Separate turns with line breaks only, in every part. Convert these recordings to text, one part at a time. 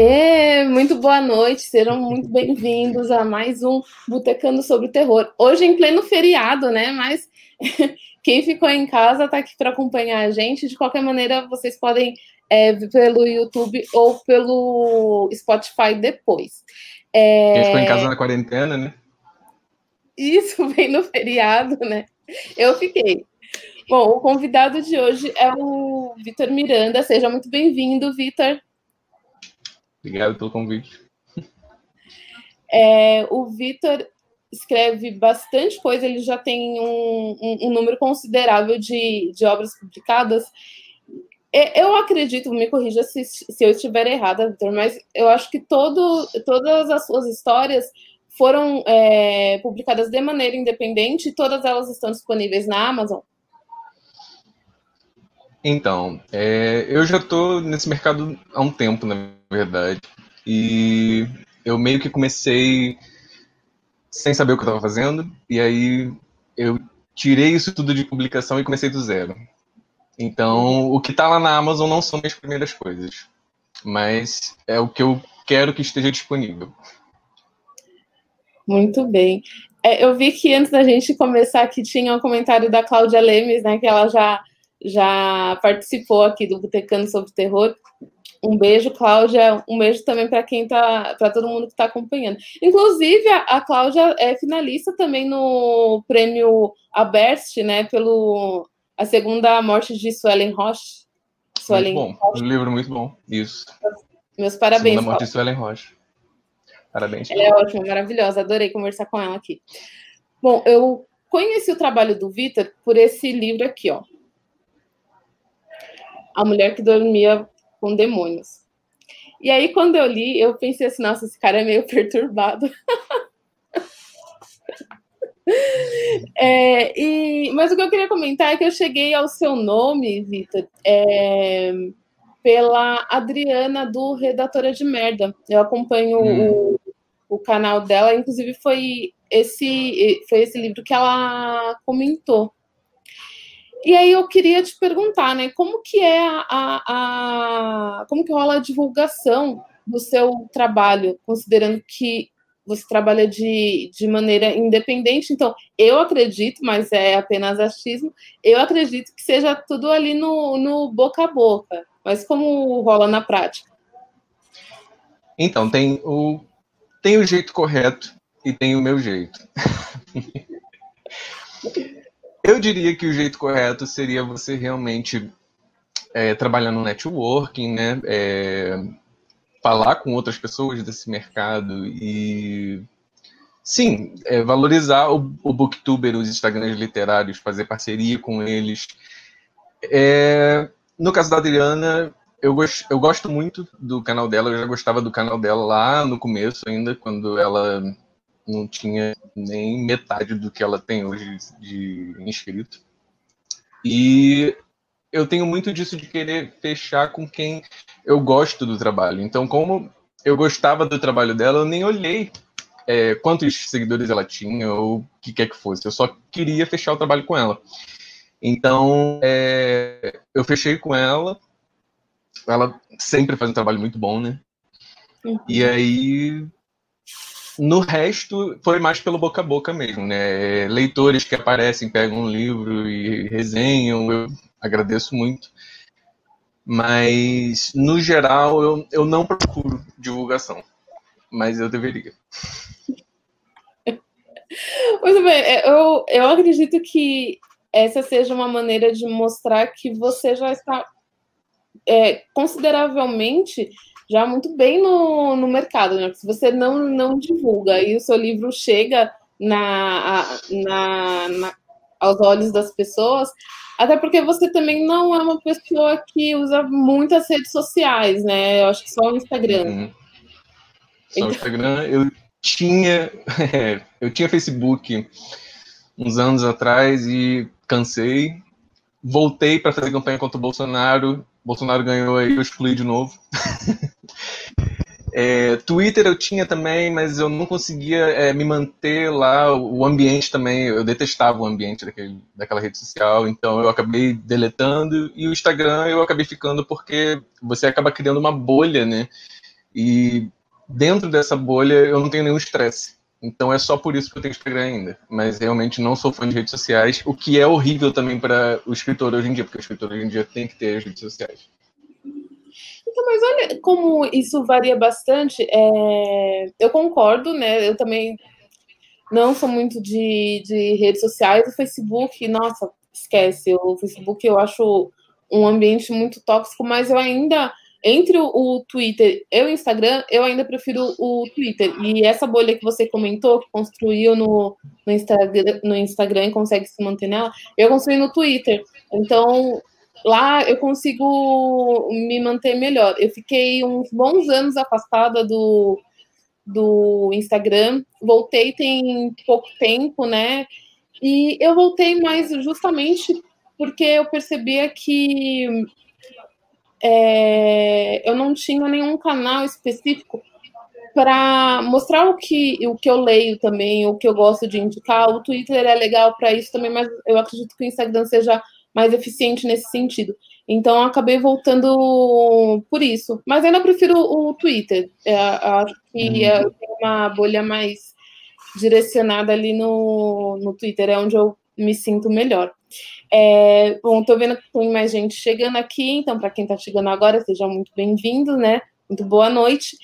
É, muito boa noite, sejam muito bem-vindos a mais um Botecando sobre o Terror. Hoje em pleno feriado, né? Mas quem ficou em casa está aqui para acompanhar a gente. De qualquer maneira, vocês podem é, pelo YouTube ou pelo Spotify depois.
É... Quem ficou em casa na quarentena, né?
Isso, vem no feriado, né? Eu fiquei. Bom, o convidado de hoje é o Vitor Miranda. Seja muito bem-vindo, Vitor.
Obrigado pelo convite.
É, o Vitor escreve bastante coisa, ele já tem um, um, um número considerável de, de, obras publicadas. Eu acredito, me corrija se, se eu estiver errada, Vitor, mas eu acho que todo, todas as suas histórias foram é, publicadas de maneira independente, todas elas estão disponíveis na Amazon.
Então, é, eu já estou nesse mercado há um tempo, na verdade. E eu meio que comecei sem saber o que eu estava fazendo. E aí eu tirei isso tudo de publicação e comecei do zero. Então, o que está lá na Amazon não são minhas primeiras coisas. Mas é o que eu quero que esteja disponível.
Muito bem. É, eu vi que antes da gente começar aqui tinha um comentário da Cláudia Lemes, né? Que ela já já participou aqui do Botecando sobre Terror. Um beijo, Cláudia. Um beijo também para quem tá, para todo mundo que está acompanhando. Inclusive, a, a Cláudia é finalista também no prêmio Aberst, né? Pelo a segunda morte de Suelen Roche.
Suelen muito bom, Roche. um livro muito bom. Isso.
Meus parabéns.
Segunda morte de Suelen Roche. Parabéns.
Ela é ótima, maravilhosa. Adorei conversar com ela aqui. Bom, eu conheci o trabalho do Vitor por esse livro aqui, ó. A Mulher que Dormia com Demônios. E aí, quando eu li, eu pensei assim, nossa, esse cara é meio perturbado. é, e, mas o que eu queria comentar é que eu cheguei ao seu nome, Vitor, é, pela Adriana do Redatora de Merda. Eu acompanho hum. o, o canal dela, inclusive foi esse, foi esse livro que ela comentou. E aí eu queria te perguntar, né, como que é a, a, a, como que rola a divulgação do seu trabalho, considerando que você trabalha de, de maneira independente. Então, eu acredito, mas é apenas achismo, eu acredito que seja tudo ali no, no boca a boca. Mas como rola na prática?
Então, tem o, tem o jeito correto e tem o meu jeito. Eu diria que o jeito correto seria você realmente é, trabalhar no networking, né? É, falar com outras pessoas desse mercado e sim, é, valorizar o, o booktuber, os Instagrams literários, fazer parceria com eles. É, no caso da Adriana, eu, eu gosto muito do canal dela, eu já gostava do canal dela lá no começo ainda, quando ela não tinha nem metade do que ela tem hoje de inscrito. E eu tenho muito disso de querer fechar com quem eu gosto do trabalho. Então, como eu gostava do trabalho dela, eu nem olhei é, quantos seguidores ela tinha ou o que quer que fosse. Eu só queria fechar o trabalho com ela. Então, é, eu fechei com ela. Ela sempre faz um trabalho muito bom, né? Uhum. E aí no resto, foi mais pelo boca a boca mesmo, né? Leitores que aparecem, pegam um livro e resenham, eu agradeço muito. Mas, no geral, eu, eu não procuro divulgação. Mas eu deveria.
Muito bem, é, eu, eu acredito que essa seja uma maneira de mostrar que você já está é, consideravelmente já muito bem no, no mercado, né? Se você não, não divulga e o seu livro chega na, na, na, aos olhos das pessoas, até porque você também não é uma pessoa que usa muitas redes sociais, né? Eu acho que só o Instagram. Uhum.
Só o Instagram. Eu tinha, eu tinha Facebook uns anos atrás e cansei. Voltei para fazer campanha contra o Bolsonaro Bolsonaro ganhou aí, eu excluí de novo. é, Twitter eu tinha também, mas eu não conseguia é, me manter lá. O ambiente também, eu detestava o ambiente daquele, daquela rede social, então eu acabei deletando. E o Instagram eu acabei ficando porque você acaba criando uma bolha, né? E dentro dessa bolha eu não tenho nenhum estresse. Então é só por isso que eu tenho Instagram ainda. Mas realmente não sou fã de redes sociais, o que é horrível também para o escritor hoje em dia, porque o escritor hoje em dia tem que ter as redes sociais.
Então, mas olha como isso varia bastante. É... Eu concordo, né? Eu também não sou muito de, de redes sociais. O Facebook, nossa, esquece. O Facebook eu acho um ambiente muito tóxico, mas eu ainda entre o, Twitter e o Instagram, eu ainda prefiro o Twitter. E essa bolha que você comentou, que construiu no, no, Instagram, no Instagram e consegue se manter nela, eu construí no Twitter. Então, lá eu consigo me manter melhor. Eu fiquei uns bons anos afastada do, do Instagram, voltei tem pouco tempo, né? E eu voltei mais justamente porque eu percebia que é, eu não tinha nenhum canal específico para mostrar o que, o que eu leio também, o que eu gosto de indicar. O Twitter é legal para isso também, mas eu acredito que o Instagram seja mais eficiente nesse sentido. Então, acabei voltando por isso. Mas ainda prefiro o Twitter. É, acho que uhum. tem uma bolha mais direcionada ali no, no Twitter, é onde eu me sinto melhor. É, bom, tô vendo que tem mais gente chegando aqui, então, para quem está chegando agora, seja muito bem-vindo, né? Muito boa noite.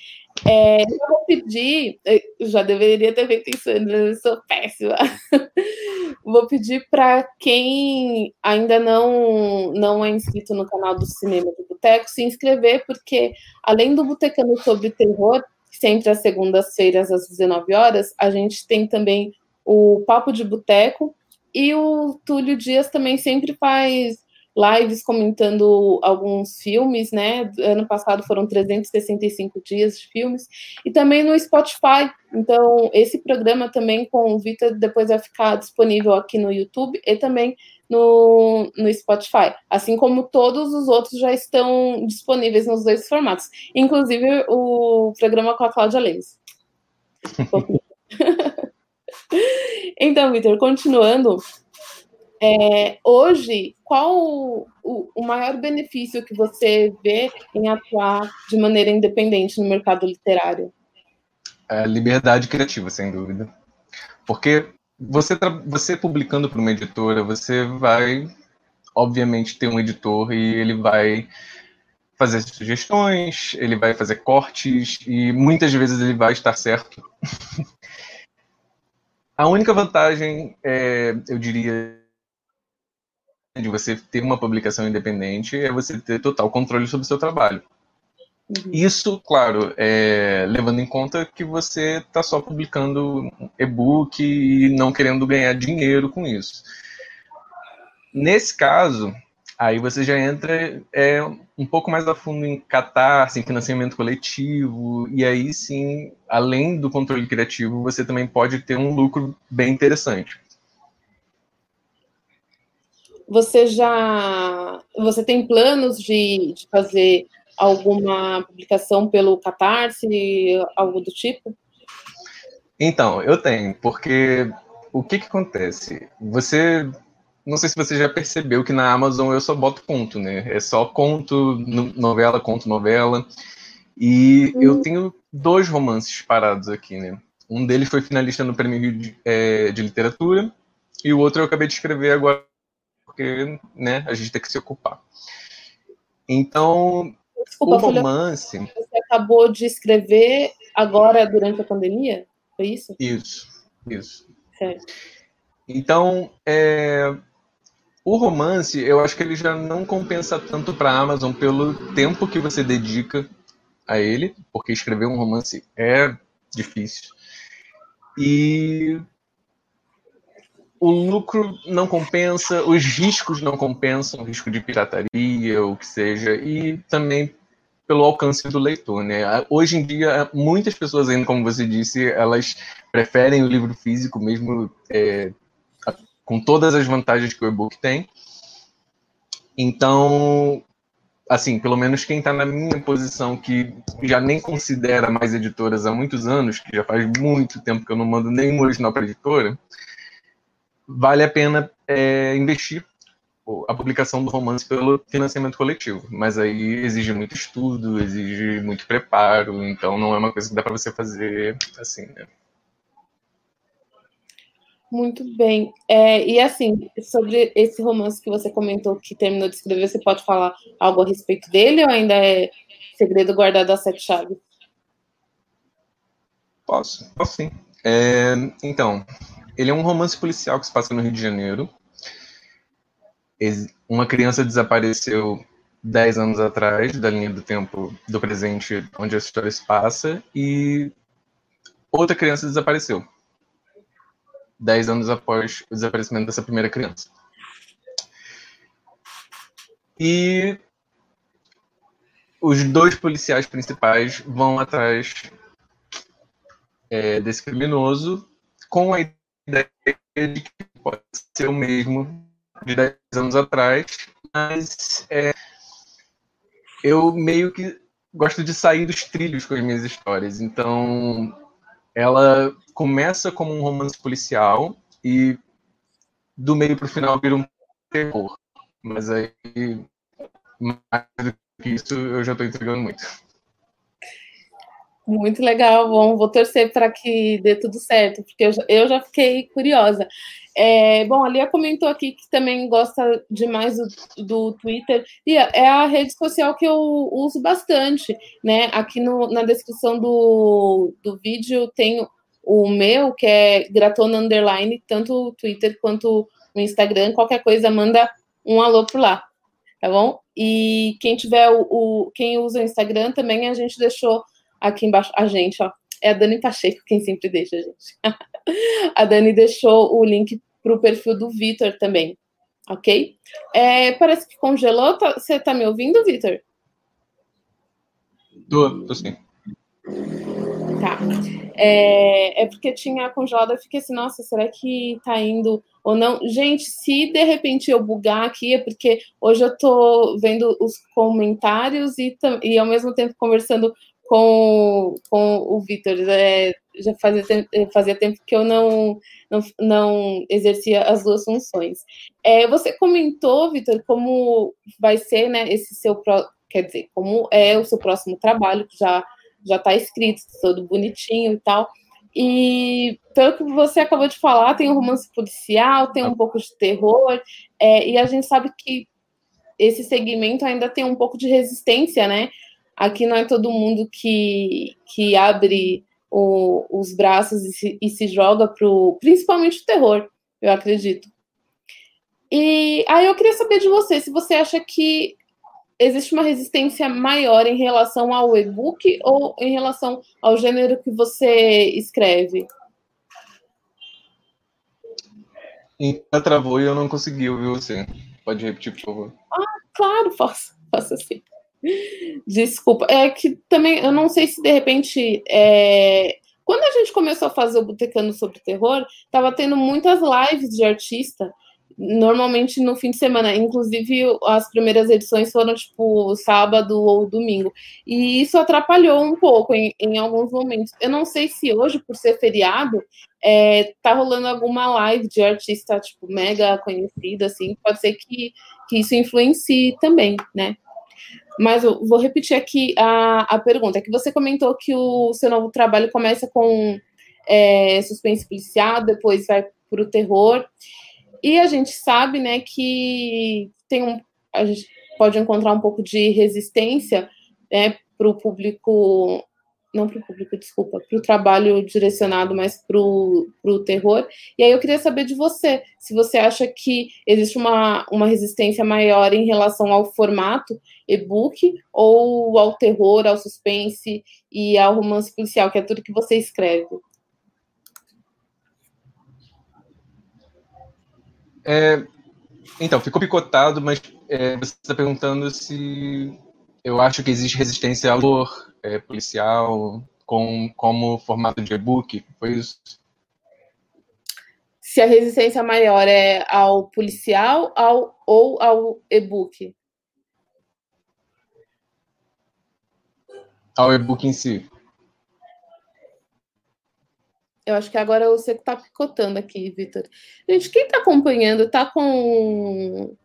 É, eu vou pedir, eu já deveria ter feito isso, eu sou péssima. vou pedir para quem ainda não, não é inscrito no canal do Cinema do Boteco se inscrever, porque além do Botecano sobre Terror, sempre às segundas-feiras às 19 horas, a gente tem também o Papo de Boteco, e o Túlio Dias também sempre faz lives comentando alguns filmes, né? Ano passado foram 365 dias de filmes, e também no Spotify. Então, esse programa também com o Vitor depois vai ficar disponível aqui no YouTube e também no, no Spotify. Assim como todos os outros já estão disponíveis nos dois formatos, inclusive o programa com a Cláudia Lemes. então, Vitor, continuando, é, hoje, qual o, o, maior benefício que você vê em atuar de maneira independente no mercado literário?
É liberdade criativa, sem dúvida. Porque você, você publicando para uma editora, você vai, obviamente, ter um editor e ele vai fazer sugestões, ele vai fazer cortes e muitas vezes ele vai estar certo. A única vantagem, é, eu diria, de você ter uma publicação independente é você ter total controle sobre o seu trabalho. Uhum. Isso, claro, é, levando em conta que você está só publicando e-book e não querendo ganhar dinheiro com isso. Nesse caso, aí você já entra é, um pouco mais a fundo em catarse, em financiamento coletivo, e aí sim, além do controle criativo, você também pode ter um lucro bem interessante.
Você já você tem planos de, de fazer alguma publicação pelo Catarse, algo do tipo?
Então, eu tenho, porque o que, que acontece? Você não sei se você já percebeu que na Amazon eu só boto conto, né? É só conto, novela, conto, novela. E uhum. eu tenho dois romances parados aqui, né? Um deles foi finalista no Prêmio Rio de, é, de Literatura, e o outro eu acabei de escrever agora, porque né, a gente tem que se ocupar. Então, Desculpa, o romance.
Você acabou de escrever agora durante a pandemia? Foi isso?
Isso, isso. Certo. Então, é, o romance, eu acho que ele já não compensa tanto para a Amazon pelo tempo que você dedica a ele, porque escrever um romance é difícil. E o lucro não compensa, os riscos não compensam, o risco de pirataria, o que seja, e também pelo alcance do leitor, né? Hoje em dia, muitas pessoas ainda, como você disse, elas preferem o livro físico, mesmo é, com todas as vantagens que o e-book tem. Então, assim, pelo menos quem está na minha posição, que já nem considera mais editoras há muitos anos, que já faz muito tempo que eu não mando nenhum original para editora, vale a pena é, investir a publicação do romance pelo financiamento coletivo, mas aí exige muito estudo, exige muito preparo, então não é uma coisa que dá para você fazer assim, né?
Muito bem. É, e assim, sobre esse romance que você comentou que terminou de escrever, você pode falar algo a respeito dele ou ainda é segredo guardado a sete chaves?
Posso, posso sim. É, então, ele é um romance policial que se passa no Rio de Janeiro. Uma criança desapareceu dez anos atrás da linha do tempo do presente onde a história se passa e outra criança desapareceu dez anos após o desaparecimento dessa primeira criança. E os dois policiais principais vão atrás é, desse criminoso com a ideia de que pode ser o mesmo de 10 anos atrás, mas é, eu meio que gosto de sair dos trilhos com as minhas histórias. Então, ela começa como um romance policial e do meio para o final vira um terror. Mas aí, mais do que isso, eu já estou entregando muito.
Muito legal, bom, vou torcer para que dê tudo certo, porque eu, eu já fiquei curiosa. É, bom, a Lia comentou aqui que também gosta demais do, do Twitter, e é a rede social que eu uso bastante, né? Aqui no, na descrição do, do vídeo tem o meu, que é Gratona Underline, tanto o Twitter quanto o Instagram, qualquer coisa, manda um alô por lá, tá bom? E quem tiver o, o quem usa o Instagram também, a gente deixou aqui embaixo, a gente, ó, é a Dani Pacheco quem sempre deixa, gente. a Dani deixou o link para o perfil do Vitor também, ok? É, parece que congelou. Tá, você está me ouvindo, Vitor?
Tô, tô sim.
Tá. É, é, porque tinha congelado, eu fiquei assim, nossa, será que tá indo ou não? Gente, se de repente eu bugar aqui, é porque hoje eu tô vendo os comentários e, e ao mesmo tempo conversando com, com o Vitor. É, já fazia tempo, fazia tempo que eu não, não, não exercia as duas funções. É, você comentou, Vitor, como vai ser né, esse seu. Quer dizer, como é o seu próximo trabalho, que já já está escrito, todo bonitinho e tal. E pelo que você acabou de falar, tem um romance policial, tem um pouco de terror, é, e a gente sabe que esse segmento ainda tem um pouco de resistência, né? Aqui não é todo mundo que, que abre o, os braços e se, e se joga pro, principalmente o terror, eu acredito. E aí eu queria saber de você, se você acha que existe uma resistência maior em relação ao e-book ou em relação ao gênero que você escreve?
Travou e eu não consegui ouvir você. Pode repetir, por favor.
Ah, claro, faço, faço assim. Desculpa. É que também, eu não sei se de repente. É... Quando a gente começou a fazer o Botecano sobre terror, estava tendo muitas lives de artista normalmente no fim de semana. Inclusive, as primeiras edições foram tipo sábado ou domingo. E isso atrapalhou um pouco em, em alguns momentos. Eu não sei se hoje, por ser feriado, é, tá rolando alguma live de artista, tipo, mega conhecida, assim. Pode ser que, que isso influencie também, né? Mas eu vou repetir aqui a, a pergunta, que você comentou que o seu novo trabalho começa com é, suspense policial, depois vai para o terror. E a gente sabe, né, que tem um, a gente pode encontrar um pouco de resistência né, para o público, não para o público, desculpa, para o trabalho direcionado mais para o terror. E aí eu queria saber de você, se você acha que existe uma, uma resistência maior em relação ao formato e-book ou ao terror, ao suspense e ao romance policial, que é tudo que você escreve.
É, então, ficou picotado, mas é, você está perguntando se eu acho que existe resistência ao valor é, policial com, como formato de e-book. Foi isso?
Se a resistência maior é ao policial ao, ou ao e-book?
Ao e-book em si.
Eu acho que agora você está picotando aqui, Vitor. Gente, quem está acompanhando está com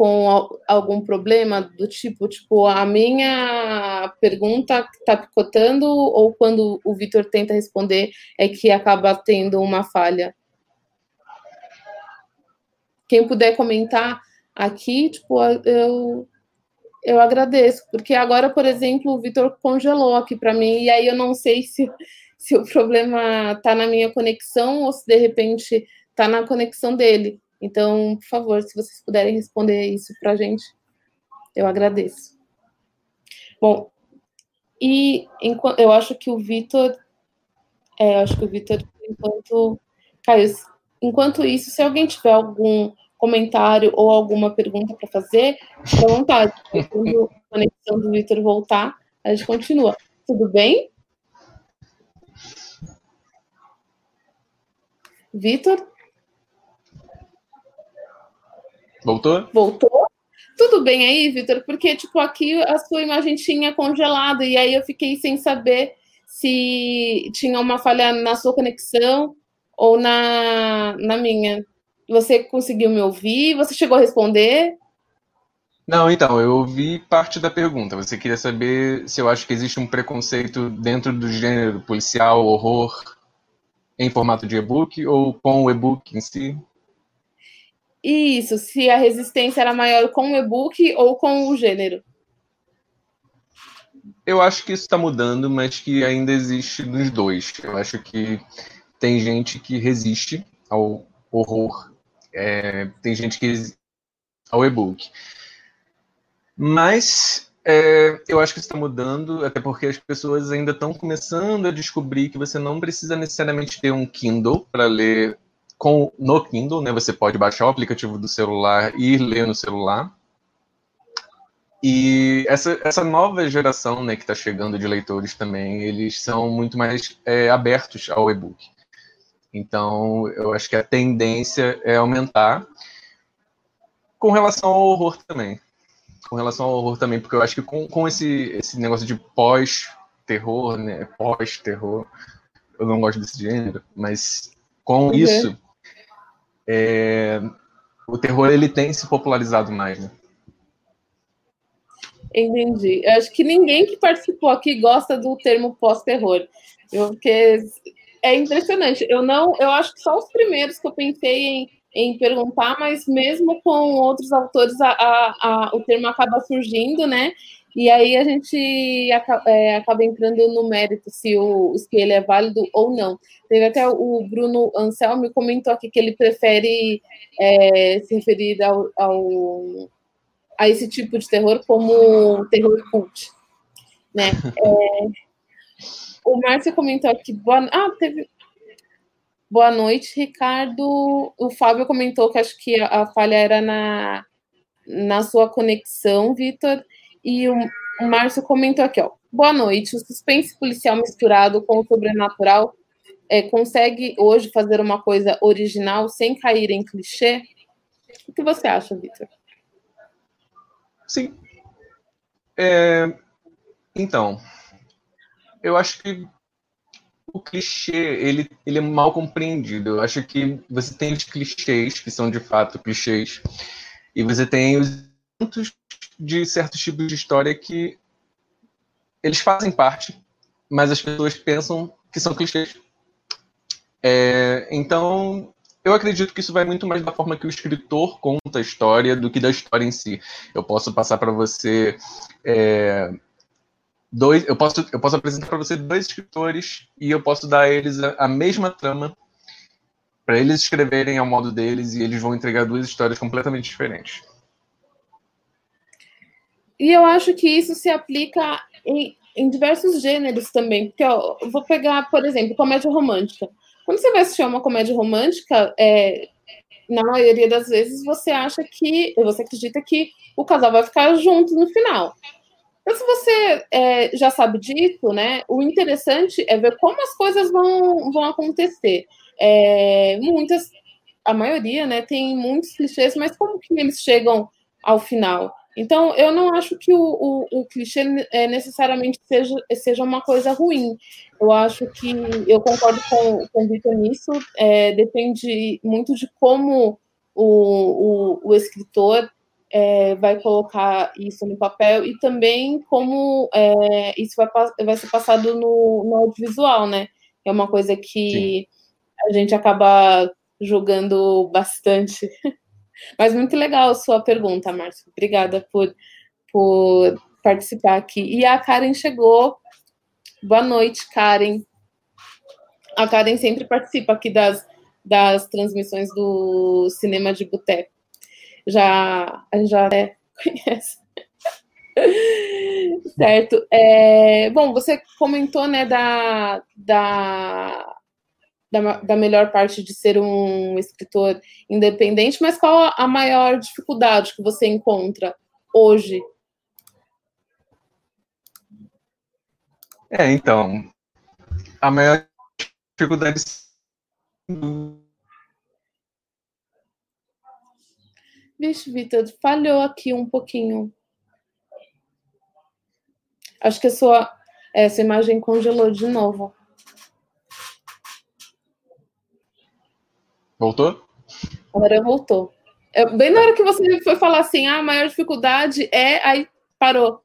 com algum problema do tipo, tipo, a minha pergunta está picotando ou quando o Vitor tenta responder é que acaba tendo uma falha? Quem puder comentar aqui, tipo, eu eu agradeço, porque agora, por exemplo, o Vitor congelou aqui para mim e aí eu não sei se se o problema está na minha conexão ou se de repente está na conexão dele. Então, por favor, se vocês puderem responder isso para a gente, eu agradeço. Bom, e eu acho que o Vitor, é, eu acho que o Vitor, enquanto caiu, enquanto isso, se alguém tiver algum comentário ou alguma pergunta para fazer, fique à vontade. Quando a conexão do Vitor voltar, a gente continua. Tudo bem? Vitor?
Voltou?
Voltou? Tudo bem aí, Vitor? Porque, tipo, aqui a sua imagem tinha congelado e aí eu fiquei sem saber se tinha uma falha na sua conexão ou na, na minha. Você conseguiu me ouvir? Você chegou a responder?
Não, então, eu ouvi parte da pergunta. Você queria saber se eu acho que existe um preconceito dentro do gênero policial, horror, em formato de e-book ou com o e-book em si?
Isso, se a resistência era maior com o e-book ou com o gênero.
Eu acho que isso está mudando, mas que ainda existe nos dois. Eu acho que tem gente que resiste ao horror, é, tem gente que ao e-book. Mas é, eu acho que está mudando, até porque as pessoas ainda estão começando a descobrir que você não precisa necessariamente ter um Kindle para ler com, no Kindle, né? Você pode baixar o aplicativo do celular e ler no celular. E essa, essa nova geração né, que está chegando de leitores também, eles são muito mais é, abertos ao e-book. Então, eu acho que a tendência é aumentar com relação ao horror também. Com relação ao horror também, porque eu acho que com, com esse, esse negócio de pós-terror, né, pós-terror, eu não gosto desse gênero, mas com uhum. isso, é, o terror ele tem se popularizado mais, né?
Entendi. Eu acho que ninguém que participou aqui gosta do termo pós-terror. Porque é impressionante. Eu não, eu acho que só os primeiros que eu pensei em, em perguntar, mas mesmo com outros autores, a, a, a, o termo acaba surgindo, né? E aí a gente acaba, é, acaba entrando no mérito se, o, ele é válido ou não. Teve até o Bruno Anselmo comentou aqui que ele prefere é, se referir ao, ao, a esse tipo de terror como terror cult. Né? É, o Márcio comentou aqui. Boa, ah, teve. Boa noite, Ricardo. O Fábio comentou que acho que a, a falha era na, na sua conexão, Vitor. E o, Márcio comentou aqui, ó. Boa noite. O suspense policial misturado com o sobrenatural é, consegue hoje fazer uma coisa original sem cair em clichê? O que você acha, Victor?
Sim. É, então, eu acho que o clichê ele, ele é mal compreendido. Eu acho que você tem os clichês que são de fato clichês e você tem os de certos tipos de história que eles fazem parte, mas as pessoas pensam que são clichês. É, então, eu acredito que isso vai muito mais da forma que o escritor conta a história do que da história em si. Eu posso passar para você é, dois, eu posso eu posso apresentar para você dois escritores e eu posso dar a eles a, a mesma trama para eles escreverem ao modo deles e eles vão entregar duas histórias completamente diferentes.
E eu acho que isso se aplica em, em diversos gêneros também. Porque ó, eu vou pegar, por exemplo, comédia romântica. Quando você vai assistir uma comédia romântica, é, na maioria das vezes você acha que, você acredita que o casal vai ficar junto no final. Então, se você é, já sabe disso, né, o interessante é ver como as coisas vão, vão acontecer. É, muitas, a maioria, né, tem muitos clichês, mas como que eles chegam ao final? Então, eu não acho que o, o, o clichê é, necessariamente seja, seja uma coisa ruim. Eu acho que eu concordo com, com o Vitor nisso, é, depende muito de como o, o, o escritor é, vai colocar isso no papel e também como é, isso vai, vai ser passado no, no audiovisual, né? É uma coisa que Sim. a gente acaba julgando bastante. Mas muito legal a sua pergunta, Márcio. Obrigada por, por participar aqui. E a Karen chegou. Boa noite, Karen. A Karen sempre participa aqui das, das transmissões do Cinema de Boteco. Já, a gente já é, conhece. certo. É, bom, você comentou né, da, da, da, da, melhor parte de ser um escritor independente, mas qual a maior dificuldade que você encontra hoje?
É, então, a maior dificuldade
Vixe, Vitor, falhou aqui um pouquinho. Acho que a sua, essa imagem congelou de novo.
Voltou?
Agora voltou. É, bem na hora que você foi falar assim, ah, a maior dificuldade é, aí parou.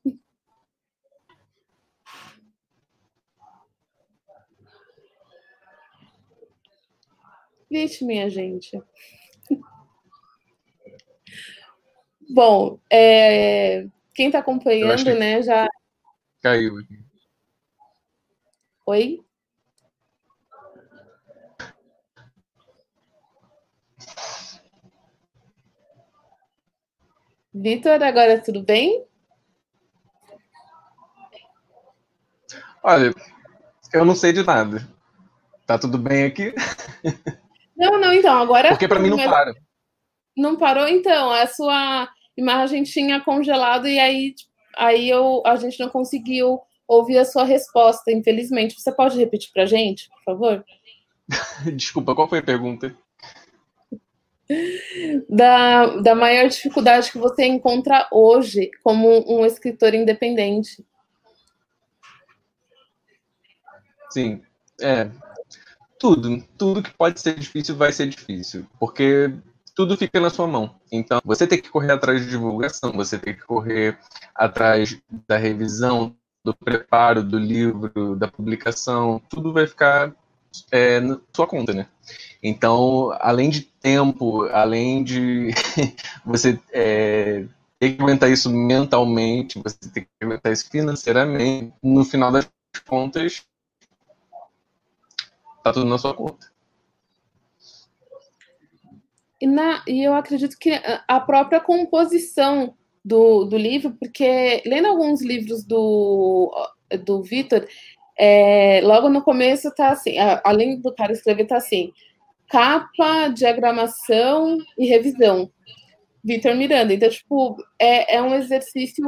Vixe, minha gente. Bom, é, quem está acompanhando, né, já.
Caiu aqui.
Oi? Vitor, agora tudo bem?
Olha, eu não sei de nada. Tá tudo bem aqui?
Não, não, então, agora.
Porque para mim não para.
Não parou, então. A sua imagem tinha congelado e aí, aí eu, a gente não conseguiu ouvir a sua resposta, infelizmente. Você pode repetir para a gente, por favor?
Desculpa, qual foi a pergunta?
Da, da maior dificuldade que você encontra hoje como um escritor independente.
Sim, é. Tudo, tudo que pode ser difícil vai ser difícil, porque tudo fica na sua mão. Então, você tem que correr atrás de divulgação, você tem que correr atrás da revisão, do preparo do livro, da publicação, tudo vai ficar é, na sua conta, né? Então, além de tempo, além de você é, ter que aguentar isso mentalmente, você tem que aguentar isso financeiramente, no final das contas, tá tudo na sua conta.
E, na, e eu acredito que a própria composição do, do livro, porque lendo alguns livros do, do Vitor, é, logo no começo tá assim, além do cara escrever, tá assim, capa, diagramação e revisão. Vitor Miranda. Então, tipo, é, é um exercício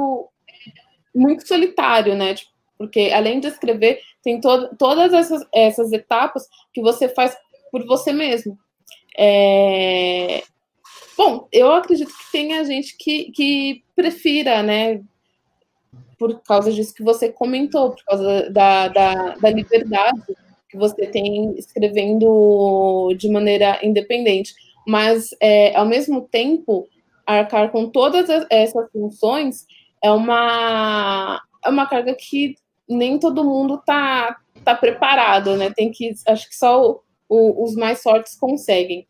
muito solitário, né? Tipo, porque além de escrever, tem to todas essas, essas etapas que você faz por você mesmo. É... Bom, eu acredito que tenha gente que, que prefira, né? Por causa disso que você comentou, por causa da, da, da liberdade que você tem escrevendo de maneira independente. Mas, é, ao mesmo tempo, arcar com todas essas funções é uma, é uma carga que nem todo mundo está tá preparado, né? Tem que, acho que só o, os mais fortes conseguem.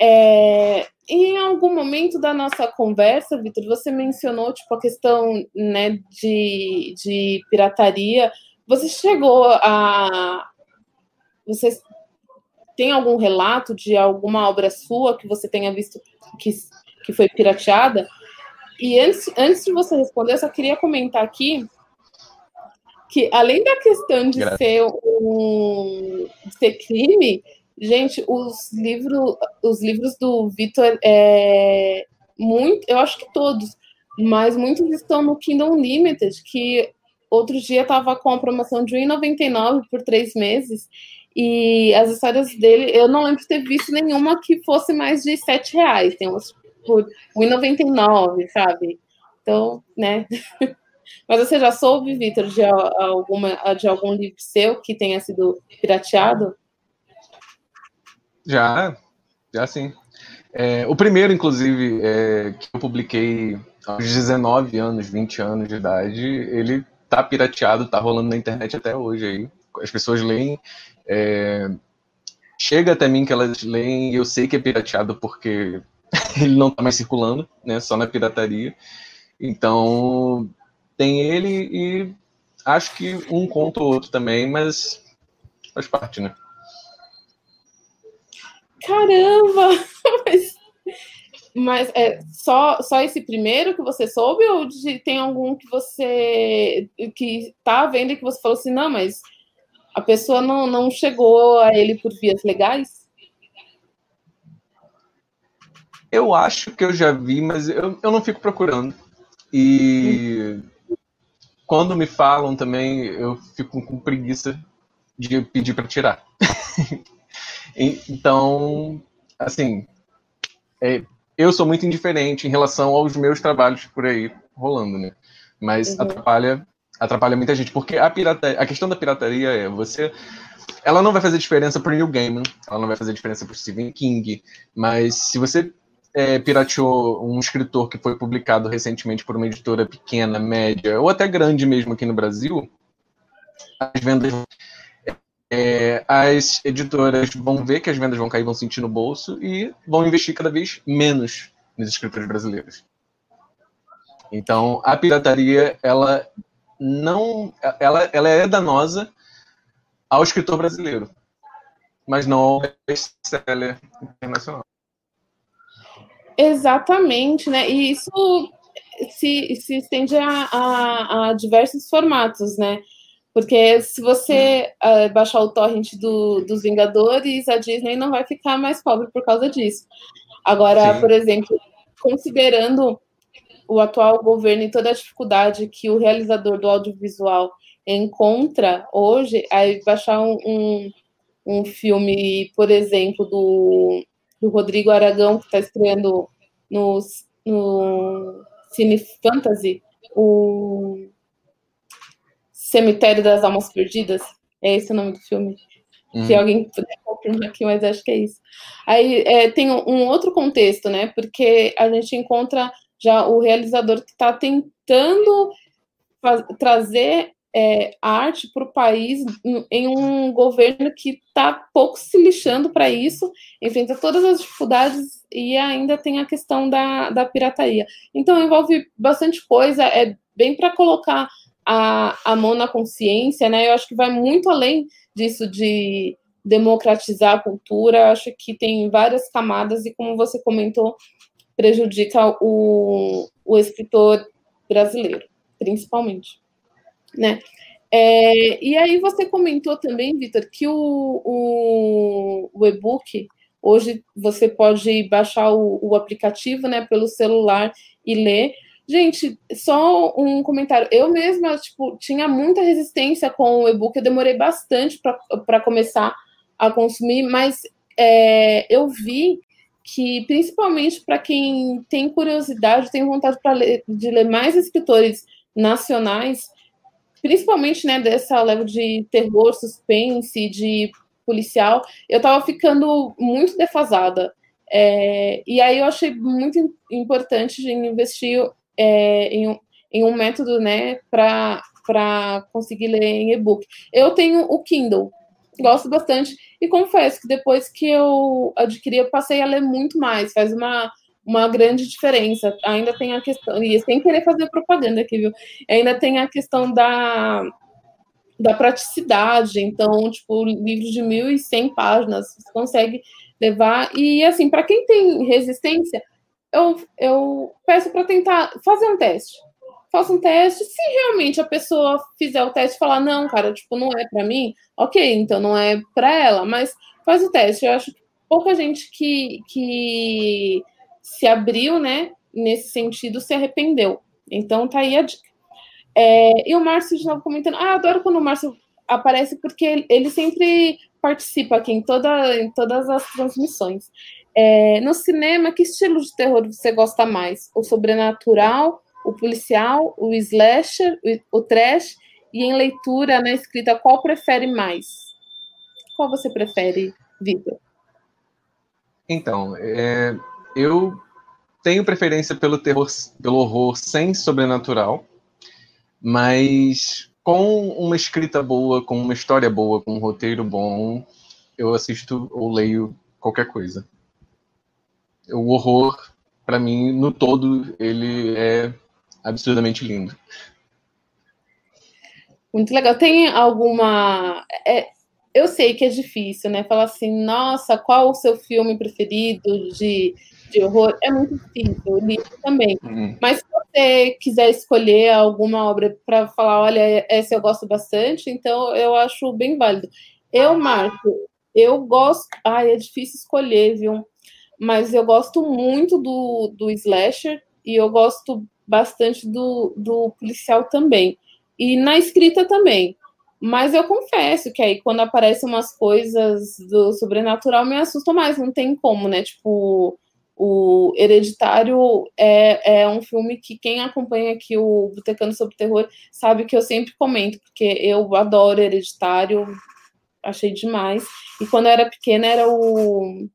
É, em algum momento da nossa conversa, Vitor, você mencionou tipo, a questão né, de, de pirataria. Você chegou a. Você tem algum relato de alguma obra sua que você tenha visto que, que foi pirateada? E antes, antes de você responder, eu só queria comentar aqui que, além da questão de ser um de ser crime, Gente, os livros, os livros do Vitor, é, muito, eu acho que todos, mas muitos estão no Kindle Unlimited, que outro dia estava com a promoção de R$1,99 por três meses, e as histórias dele, eu não lembro de ter visto nenhuma que fosse mais de R$ reais, tem umas por R$1,99, sabe? Então, né? Mas você já soube, Vitor, de, alguma, de algum livro seu que tenha sido pirateado?
Já, já sim. É, o primeiro, inclusive, é, que eu publiquei aos 19 anos, 20 anos de idade, ele tá pirateado, tá rolando na internet até hoje aí. As pessoas leem. É, chega até mim que elas leem eu sei que é pirateado porque ele não tá mais circulando, né? Só na pirataria. Então, tem ele e acho que um conta ou outro também, mas faz parte, né?
Caramba! Mas, mas é só, só esse primeiro que você soube ou de, tem algum que você que tá vendo e que você falou assim, não, mas a pessoa não, não chegou a ele por vias legais?
Eu acho que eu já vi, mas eu, eu não fico procurando. E quando me falam também, eu fico com preguiça de pedir para tirar. então, assim, é, eu sou muito indiferente em relação aos meus trabalhos por aí rolando, né? Mas uhum. atrapalha, atrapalha muita gente, porque a pirataria, a questão da pirataria é você ela não vai fazer diferença para Neil Gaiman, ela não vai fazer diferença para Stephen King, mas se você é, pirateou um escritor que foi publicado recentemente por uma editora pequena, média, ou até grande mesmo aqui no Brasil, as vendas. É, as editoras vão ver que as vendas vão cair, vão sentir no bolso e vão investir cada vez menos nos escritores brasileiros. Então, a pirataria, ela não, ela, ela é danosa ao escritor brasileiro, mas não ao best-seller internacional.
Exatamente, né? E isso se, se estende a, a, a diversos formatos, né? Porque se você uh, baixar o torrent do, dos Vingadores, a Disney não vai ficar mais pobre por causa disso. Agora, Sim. por exemplo, considerando o atual governo e toda a dificuldade que o realizador do audiovisual encontra hoje, aí baixar um, um, um filme, por exemplo, do do Rodrigo Aragão, que está estreando no, no Cine Fantasy, o Cemitério das Almas Perdidas. É esse o nome do filme. Uhum. Se alguém puder confirmar aqui, mas acho que é isso. Aí é, tem um outro contexto, né? Porque a gente encontra já o realizador que está tentando trazer é, arte para o país em um governo que está pouco se lixando para isso, enfrenta todas as dificuldades e ainda tem a questão da, da pirataria. Então envolve bastante coisa, é bem para colocar a, a mão na consciência, né? Eu acho que vai muito além disso de democratizar a cultura, eu acho que tem várias camadas e como você comentou, prejudica o, o escritor brasileiro, principalmente né? É, e aí você comentou também, Vitor, que o, o, o e-book hoje você pode baixar o, o, aplicativo, né, pelo celular e ler. Gente, só um comentário. Eu mesma, tipo, tinha muita resistência com o e-book. Eu demorei bastante para começar a consumir, mas é, eu vi que, principalmente para quem tem curiosidade, tem vontade ler, de ler mais escritores nacionais, principalmente, né, dessa leva de terror, suspense, de policial, eu tava ficando muito defasada. É, e aí eu achei muito importante investir é, em, um, em um método, né, para conseguir ler em e-book. Eu tenho o Kindle, gosto bastante, e confesso que depois que eu adquiri, eu passei a ler muito mais, faz uma uma grande diferença. Ainda tem a questão, e sem querer fazer propaganda aqui, viu? Ainda tem a questão da, da praticidade. Então, tipo, livros de 1.100 páginas, você consegue levar. E, assim, para quem tem resistência, eu, eu peço para tentar fazer um teste. Faça um teste. Se realmente a pessoa fizer o teste e falar, não, cara, tipo, não é para mim, ok, então não é para ela, mas faz o teste. Eu acho que pouca gente que, que se abriu, né, nesse sentido, se arrependeu. Então tá aí a dica. É, e o Márcio de novo comentando, ah, adoro quando o Márcio aparece porque ele sempre participa aqui em, toda, em todas as transmissões. É, no cinema, que estilo de terror você gosta mais? O sobrenatural, o policial, o slasher, o, o trash? E em leitura, na escrita, qual prefere mais? Qual você prefere, Vitor?
Então, é, eu tenho preferência pelo terror, pelo horror sem sobrenatural, mas com uma escrita boa, com uma história boa, com um roteiro bom, eu assisto ou leio qualquer coisa. O horror, para mim, no todo, ele é absurdamente lindo.
Muito legal. Tem alguma. É, eu sei que é difícil, né? Falar assim, nossa, qual o seu filme preferido de, de horror? É muito difícil, o livro também. Uhum. Mas se você quiser escolher alguma obra para falar, olha, essa eu gosto bastante, então eu acho bem válido. Eu, Marco, eu gosto. Ai, é difícil escolher, viu? Mas eu gosto muito do, do slasher e eu gosto bastante do, do policial também. E na escrita também. Mas eu confesso que aí quando aparecem umas coisas do sobrenatural me assustam mais, não tem como, né? Tipo, o Hereditário é, é um filme que quem acompanha aqui o Botecano sobre Terror sabe que eu sempre comento, porque eu adoro Hereditário, achei demais. E quando eu era pequena era o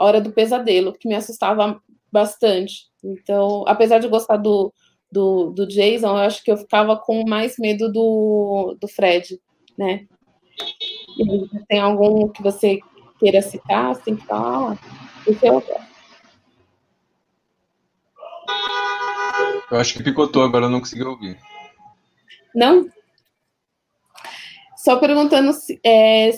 A Hora do Pesadelo, que me assustava bastante. Então, apesar de gostar do, do, do Jason, eu acho que eu ficava com mais medo do, do Fred, né? E tem algum que você queira citar, assim, que falar? Esse eu
Eu acho que picotou, agora eu não consegui ouvir.
Não? Só perguntando se. É,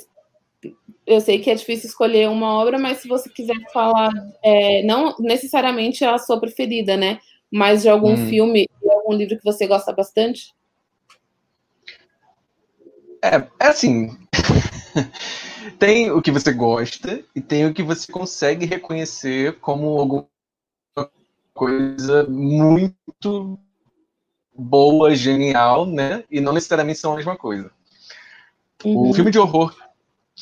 eu sei que é difícil escolher uma obra, mas se você quiser falar, é, não necessariamente a sua preferida, né? Mas de algum hum. filme algum livro que você gosta bastante?
É, é assim. tem o que você gosta e tem o que você consegue reconhecer como alguma coisa muito boa, genial, né? E não necessariamente são a mesma coisa. Uhum. O filme de horror,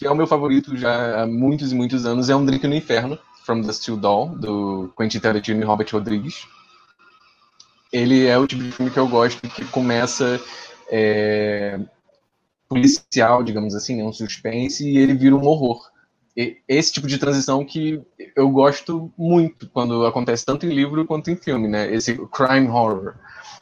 que é o meu favorito já há muitos e muitos anos, é Um Drink no Inferno, From the Steel Doll, do Quentin Tarantino e Robert Rodrigues ele é o tipo de filme que eu gosto, que começa é, policial, digamos assim, é um suspense, e ele vira um horror. E esse tipo de transição que eu gosto muito quando acontece tanto em livro quanto em filme, né? Esse crime horror.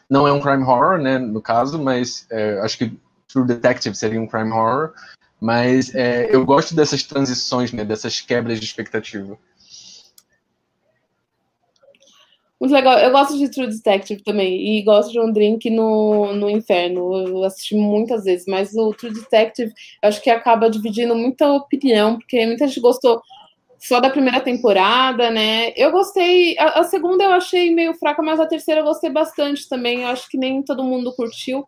Não é um crime horror, né, no caso, mas é, acho que True Detective seria um crime horror, mas é, eu gosto dessas transições, né, dessas quebras de expectativa.
Muito legal. Eu gosto de True Detective também. E gosto de um drink no, no inferno. Eu assisti muitas vezes. Mas o True Detective, acho que acaba dividindo muita opinião, porque muita gente gostou só da primeira temporada, né? Eu gostei. A, a, segunda eu achei meio fraca, mas a terceira eu gostei bastante também. Eu acho que nem todo mundo curtiu.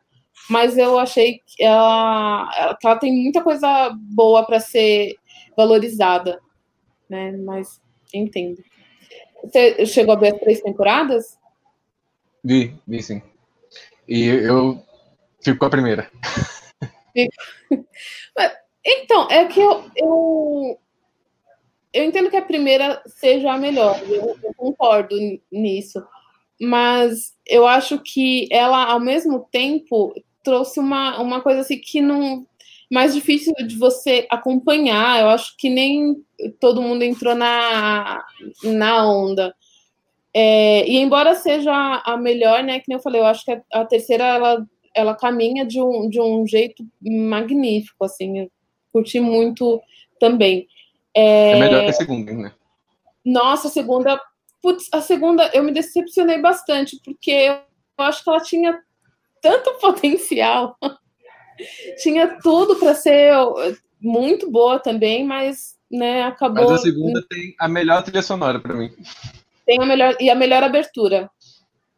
Mas eu achei que ela, que ela tem muita coisa boa para ser valorizada, né? Mas entendo. Você chegou a ver as três temporadas?
Vi, vi sim. E eu fico com a primeira.
Então, é que eu, eu, eu entendo que a primeira seja a melhor, eu, eu, concordo nisso, mas eu acho que ela, ao mesmo tempo, trouxe uma, uma coisa assim que não. mais difícil de você acompanhar. Eu acho que nem todo mundo entrou na, na onda. É, e embora seja a melhor, né, que nem eu falei, eu acho que a, a terceira ela, ela caminha de um, de um jeito magnífico, assim, eu curti muito também.
É, é melhor que a segunda, né?
Nossa, a segunda, putz, a segunda eu me decepcionei bastante, porque eu acho que ela tinha tanto potencial, tinha tudo para ser muito boa também, mas né, acabou.
Mas a segunda tem a melhor trilha sonora para mim.
Tem a melhor e a melhor abertura.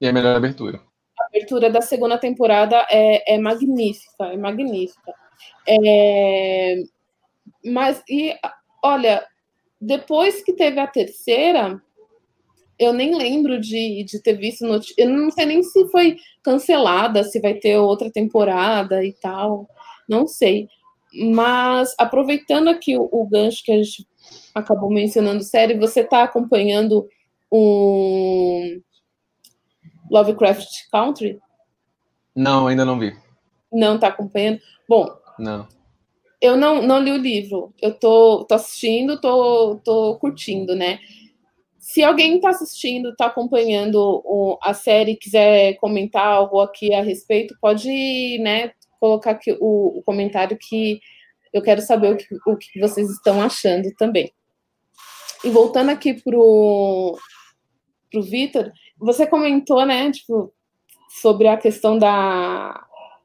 E a melhor abertura.
A abertura da segunda temporada é, é magnífica, é magnífica. É, mas e olha, depois que teve a terceira, eu nem lembro de, de ter visto notícia. Eu não sei nem se foi cancelada, se vai ter outra temporada e tal. Não sei. Mas aproveitando aqui o, o gancho que a gente acabou mencionando série, você está acompanhando um Lovecraft Country?
Não, ainda não vi.
Não está acompanhando? Bom.
Não.
Eu não, não li o livro. Eu tô, tô assistindo, tô, tô curtindo, né? Se alguém está assistindo, está acompanhando o, a série, quiser comentar algo aqui a respeito, pode né, colocar aqui o, o comentário que eu quero saber o que, o que vocês estão achando também. E voltando aqui pro, pro Vitor, você comentou, né, tipo, sobre a questão da,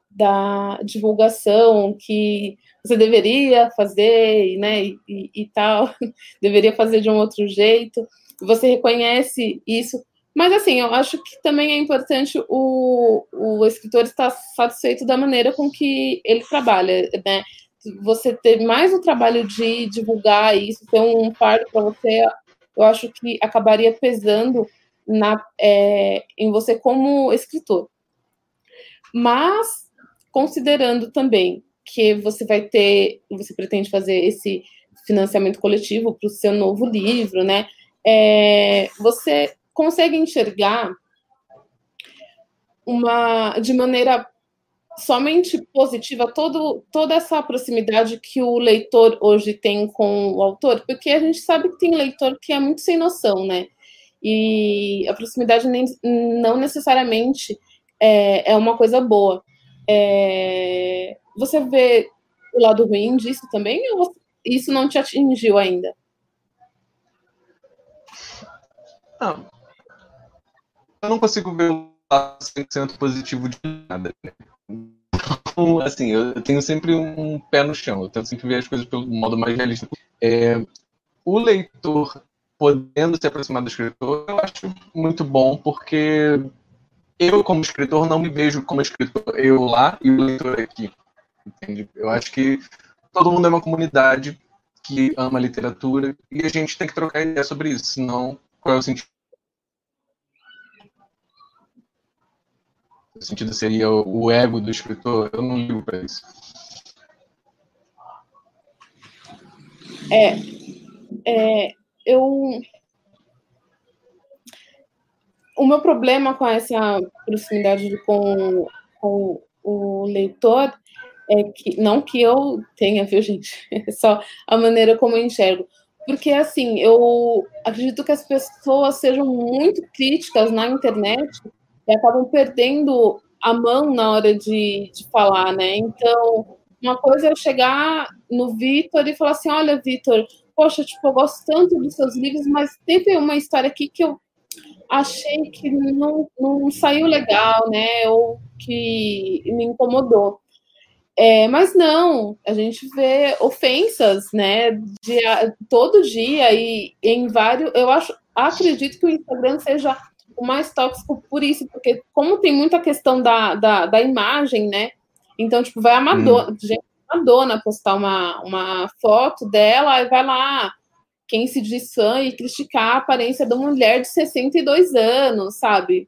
da divulgação que você deveria fazer, né, e, e, tal, deveria fazer de um outro jeito. Você reconhece isso, mas assim, eu acho que também é importante o, o escritor estar satisfeito da maneira com que ele trabalha, né? Você ter mais o trabalho de divulgar isso, ter um fardo para você, eu acho que acabaria pesando na, é, em você como escritor. Mas, considerando também que você vai ter, você pretende fazer esse financiamento coletivo para o seu novo livro, né? É, você consegue enxergar uma de maneira somente positiva todo, toda essa proximidade que o leitor hoje tem com o autor, porque a gente sabe que tem leitor que é muito sem noção, né? E a proximidade nem, não necessariamente é, é uma coisa boa. É, você vê o lado ruim disso também ou isso não te atingiu ainda?
Não. Eu não consigo ver lado 100% positivo de nada. Né? Então, assim, eu tenho sempre um pé no chão. Eu tento sempre ver as coisas pelo modo mais realista. É, o leitor podendo se aproximar do escritor, eu acho muito bom, porque eu, como escritor, não me vejo como escritor, eu lá e o leitor aqui. Entende? Eu acho que todo mundo é uma comunidade que ama literatura e a gente tem que trocar ideia sobre isso, senão qual é o sentido? O sentido seria o ego do escritor? Eu não ligo para isso.
É, é, eu o meu problema com essa proximidade com, com o leitor é que, não que eu tenha, viu, gente? É só a maneira como eu enxergo. Porque, assim, eu acredito que as pessoas sejam muito críticas na internet e acabam perdendo a mão na hora de, de falar, né? Então, uma coisa é eu chegar no Vitor e falar assim: olha, Vitor, poxa, tipo, eu gosto tanto dos seus livros, mas teve uma história aqui que eu achei que não, não saiu legal, né? Ou que me incomodou. É, mas não, a gente vê ofensas, né, de, todo dia e em vários. Eu acho, acredito que o Instagram seja o mais tóxico por isso, porque como tem muita questão da, da, da imagem, né? Então, tipo, vai a Madonna, hum. gente Madonna postar uma, uma foto dela e vai lá quem se diz fã e criticar a aparência da mulher de 62 anos, sabe?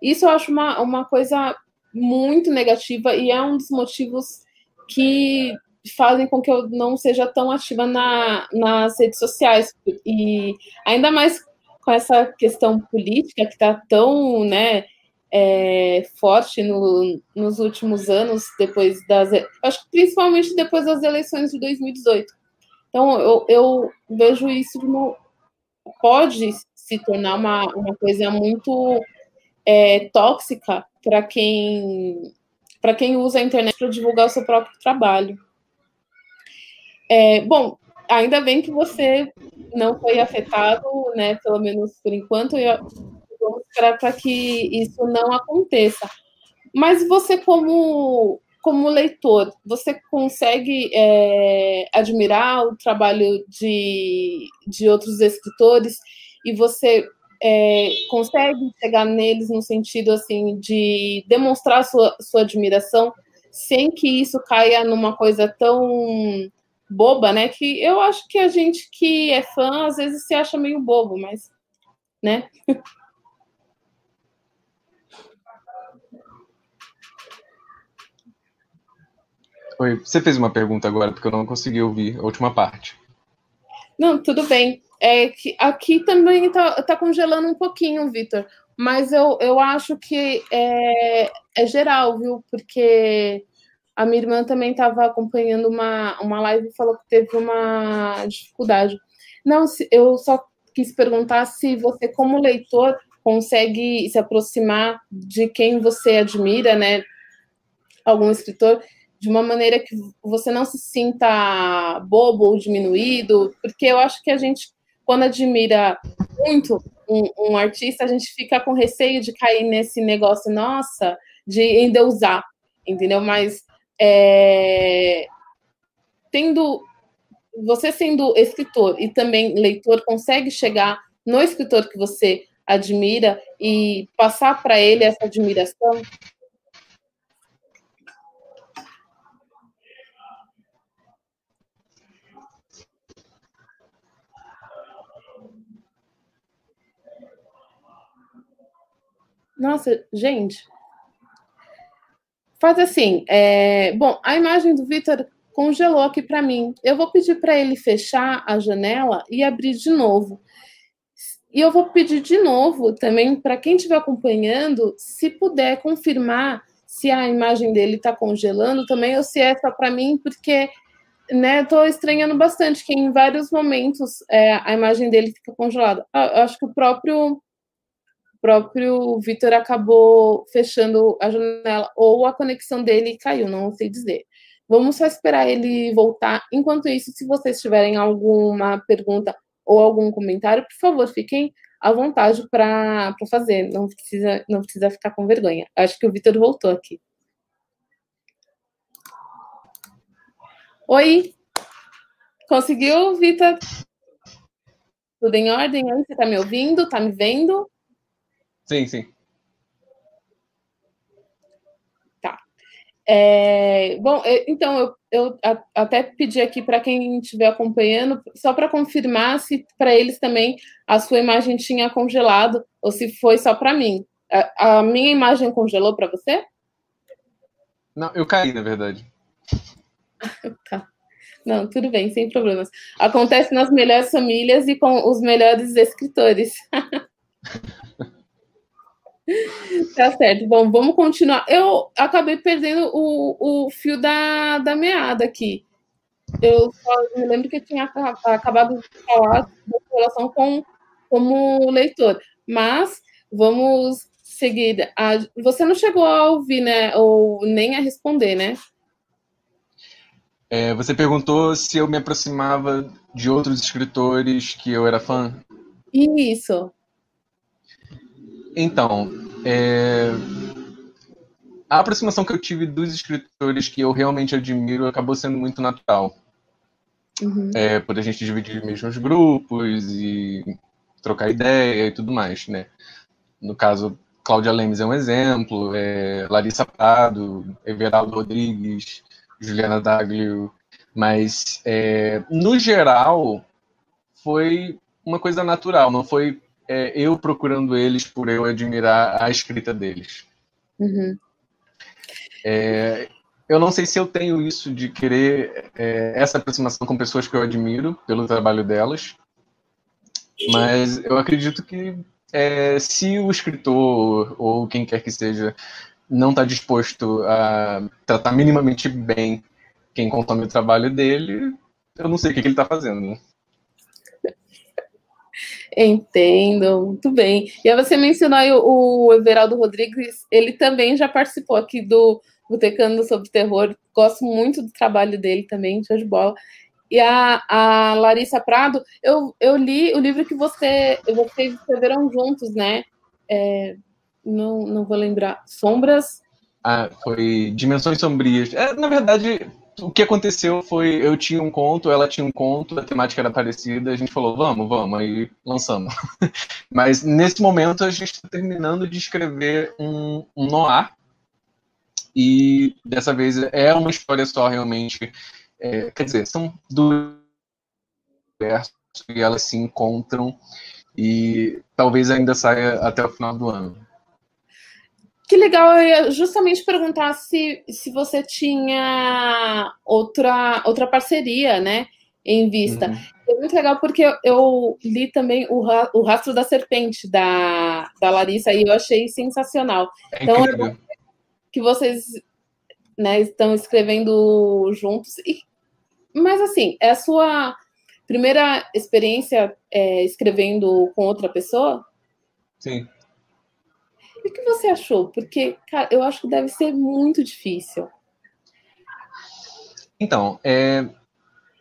Isso eu acho uma, uma coisa muito negativa e é um dos motivos que fazem com que eu não seja tão ativa na, nas redes sociais. E ainda mais com essa questão política que está tão, né, é, forte no, nos últimos anos, depois das. Acho que principalmente depois das eleições de 2018. Então, eu, eu vejo isso como. pode se tornar uma, uma coisa muito é, tóxica para quem para quem usa a internet para divulgar o seu próprio trabalho. É, bom, ainda bem que você não foi afetado, né? Pelo menos por enquanto. Eu, vamos esperar para que isso não aconteça. Mas você, como, como leitor, você consegue é, admirar o trabalho de, de outros escritores e você é, consegue chegar neles no sentido assim de demonstrar sua, sua admiração sem que isso caia numa coisa tão boba, né? Que eu acho que a gente que é fã às vezes se acha meio bobo, mas, né?
Oi, você fez uma pergunta agora, porque eu não consegui ouvir a última parte.
Não, tudo bem. É que aqui também está tá congelando um pouquinho, Vitor, mas eu, eu acho que é, é geral, viu? Porque a minha irmã também estava acompanhando uma, uma live e falou que teve uma dificuldade. Não, eu só quis perguntar se você, como leitor, consegue se aproximar de quem você admira, né? Algum escritor, de uma maneira que você não se sinta bobo ou diminuído, porque eu acho que a gente, quando admira muito um, um artista, a gente fica com receio de cair nesse negócio, nossa, de endeusar, entendeu? Mas é, tendo você sendo escritor e também leitor consegue chegar no escritor que você admira e passar para ele essa admiração? Nossa, gente. Faz assim. É... Bom, a imagem do Vitor congelou aqui para mim. Eu vou pedir para ele fechar a janela e abrir de novo. E eu vou pedir de novo também para quem estiver acompanhando, se puder confirmar se a imagem dele está congelando também ou se é só para mim, porque né, estranhando bastante que em vários momentos é, a imagem dele fica congelada. Ah, eu acho que o próprio próprio Vitor acabou fechando a janela ou a conexão dele caiu, não sei dizer. Vamos só esperar ele voltar. Enquanto isso, se vocês tiverem alguma pergunta ou algum comentário, por favor, fiquem à vontade para fazer. Não precisa, não precisa ficar com vergonha. Acho que o Vitor voltou aqui. Oi! Conseguiu, Vitor? Tudo em ordem? Você está me ouvindo? Está me vendo?
Sim, sim.
É, bom, então eu, eu até pedi aqui para quem estiver acompanhando, só para confirmar se para eles também a sua imagem tinha congelado ou se foi só para mim. A, a, minha imagem congelou para você?
Não, eu caí, na verdade.
tá. Não, tudo bem, sem problemas. Acontece nas melhores famílias e com os melhores escritores. Tá certo. Bom, vamos continuar. Eu acabei perdendo o, o fio da, da meada aqui. Eu só me lembro que eu tinha acabado de falar da relação com como leitor. Mas vamos seguir. A, você não chegou a ouvir, né? Ou nem a responder, né?
É, você perguntou se eu me aproximava de outros escritores que eu era fã?
Isso.
Então, é... a aproximação que eu tive dos escritores que eu realmente admiro acabou sendo muito natural. Uhum. É, por a gente dividir mesmos grupos e trocar ideia e tudo mais, né? No caso, Cláudia Lemes é um exemplo, é Larissa Prado, Everaldo Rodrigues, Juliana Daglio, mas é, no geral foi uma coisa natural, não foi é, eu procurando eles por eu admirar a escrita deles. Uhum. É, eu não sei se eu tenho isso de querer é, essa aproximação com pessoas que eu admiro pelo trabalho delas, mas eu acredito que é, se o escritor ou quem quer que seja não está disposto a tratar minimamente bem quem consome o trabalho dele, eu não sei o que, que ele está fazendo.
Entendo, muito bem. E aí você mencionou aí o, Everaldo Rodrigues, ele também já participou aqui do Botecando sobre Terror. Gosto muito do trabalho dele também, show de bola. E a, a Larissa Prado, eu, eu li o livro que você, vocês escreveram juntos, né? É, não, não vou lembrar. Sombras.
Ah, foi Dimensões Sombrias. É, na verdade, o que aconteceu foi, eu tinha um conto, ela tinha um conto, a temática era parecida, a gente falou, vamos, vamos, aí lançamos. Mas nesse momento a gente está terminando de escrever um, um noir, e dessa vez é uma história só realmente, é, quer dizer, são duas versos e elas se encontram e talvez ainda saia até o final do ano.
Que legal, eu ia justamente perguntar se, se você tinha outra, outra parceria, né, em vista. Uhum. É muito legal porque eu, eu li também o, o Rastro da Serpente, da, da Larissa, e eu achei sensacional.
É então, incrível.
que vocês né, estão escrevendo juntos. E, mas, assim, é a sua primeira experiência é, escrevendo com outra pessoa?
Sim.
O que você achou? Porque, cara, eu acho que deve ser muito difícil.
Então, é,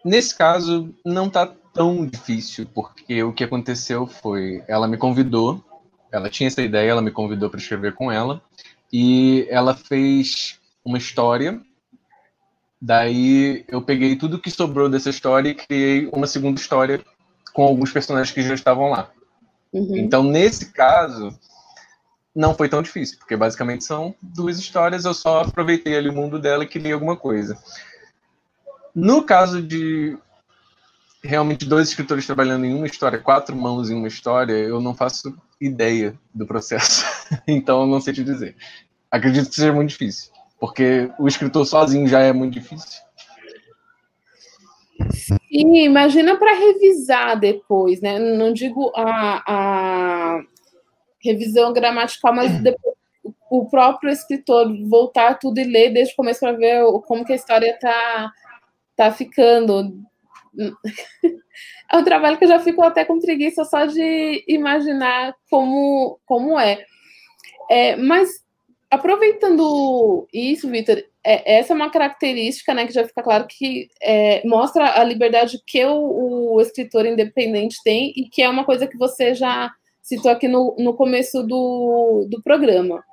nesse caso, não tá tão difícil, porque o que aconteceu foi, ela me convidou, ela tinha essa ideia, ela me convidou para escrever com ela, e ela fez uma história. Daí eu peguei tudo que sobrou dessa história e criei uma segunda história com alguns personagens que já estavam lá. Uhum. Então, nesse caso, não foi tão difícil, porque basicamente são duas histórias, eu só aproveitei ali o mundo dela e criei alguma coisa. No caso de realmente dois escritores trabalhando em uma história, quatro mãos em uma história, eu não faço ideia do processo. então eu não sei te dizer. Acredito que seja muito difícil, porque o escritor sozinho já é muito difícil.
Sim, imagina para revisar depois, né? Não digo a, a revisão gramatical, mas depois o próprio escritor voltar tudo e ler desde o começo para ver como que a história está tá ficando é um trabalho que eu já fico até com preguiça só de imaginar como, como é. é mas aproveitando isso, Vitor, é, essa é uma característica, né, que já fica claro que é, mostra a liberdade que o, o, escritor independente tem e que é uma coisa que você já citou aqui no, no começo do, do programa.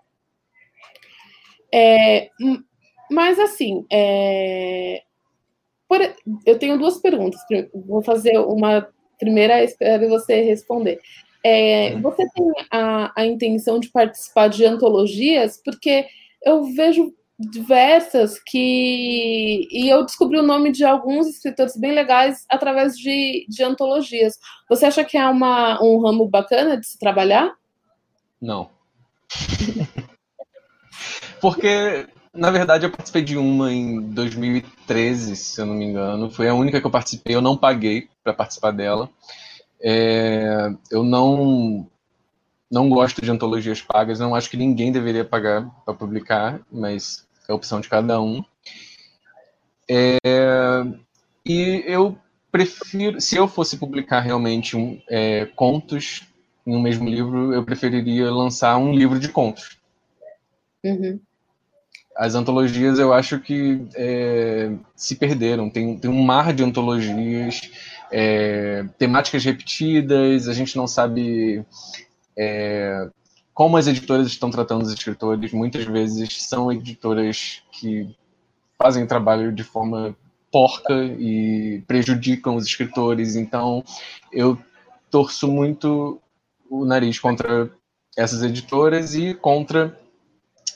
É, mas assim, é, por, eu tenho duas perguntas. Vou fazer uma primeira, espero você responder. É, você tem a, a intenção de participar de antologias? Porque eu vejo diversas que. E eu descobri o nome de alguns escritores bem legais através de, de antologias. Você acha que é uma, um ramo bacana de se trabalhar?
Não. Porque na verdade, eu participei de uma em 2013, se eu não me engano. Foi a única que eu participei. Eu não paguei para participar dela. É, eu não não gosto de antologias pagas. Não acho que ninguém deveria pagar para publicar, mas é a opção de cada um. É, e eu prefiro, se eu fosse publicar realmente um, é, contos em um mesmo livro, eu preferiria lançar um livro de contos. Uhum as antologias eu acho que é, se perderam. Tem, tem um mar de antologias, é, temáticas repetidas, a gente não sabe é, como as editoras estão tratando os escritores. Muitas vezes são editoras que fazem trabalho de forma porca e prejudicam os escritores. Então eu torço muito o nariz contra essas editoras e contra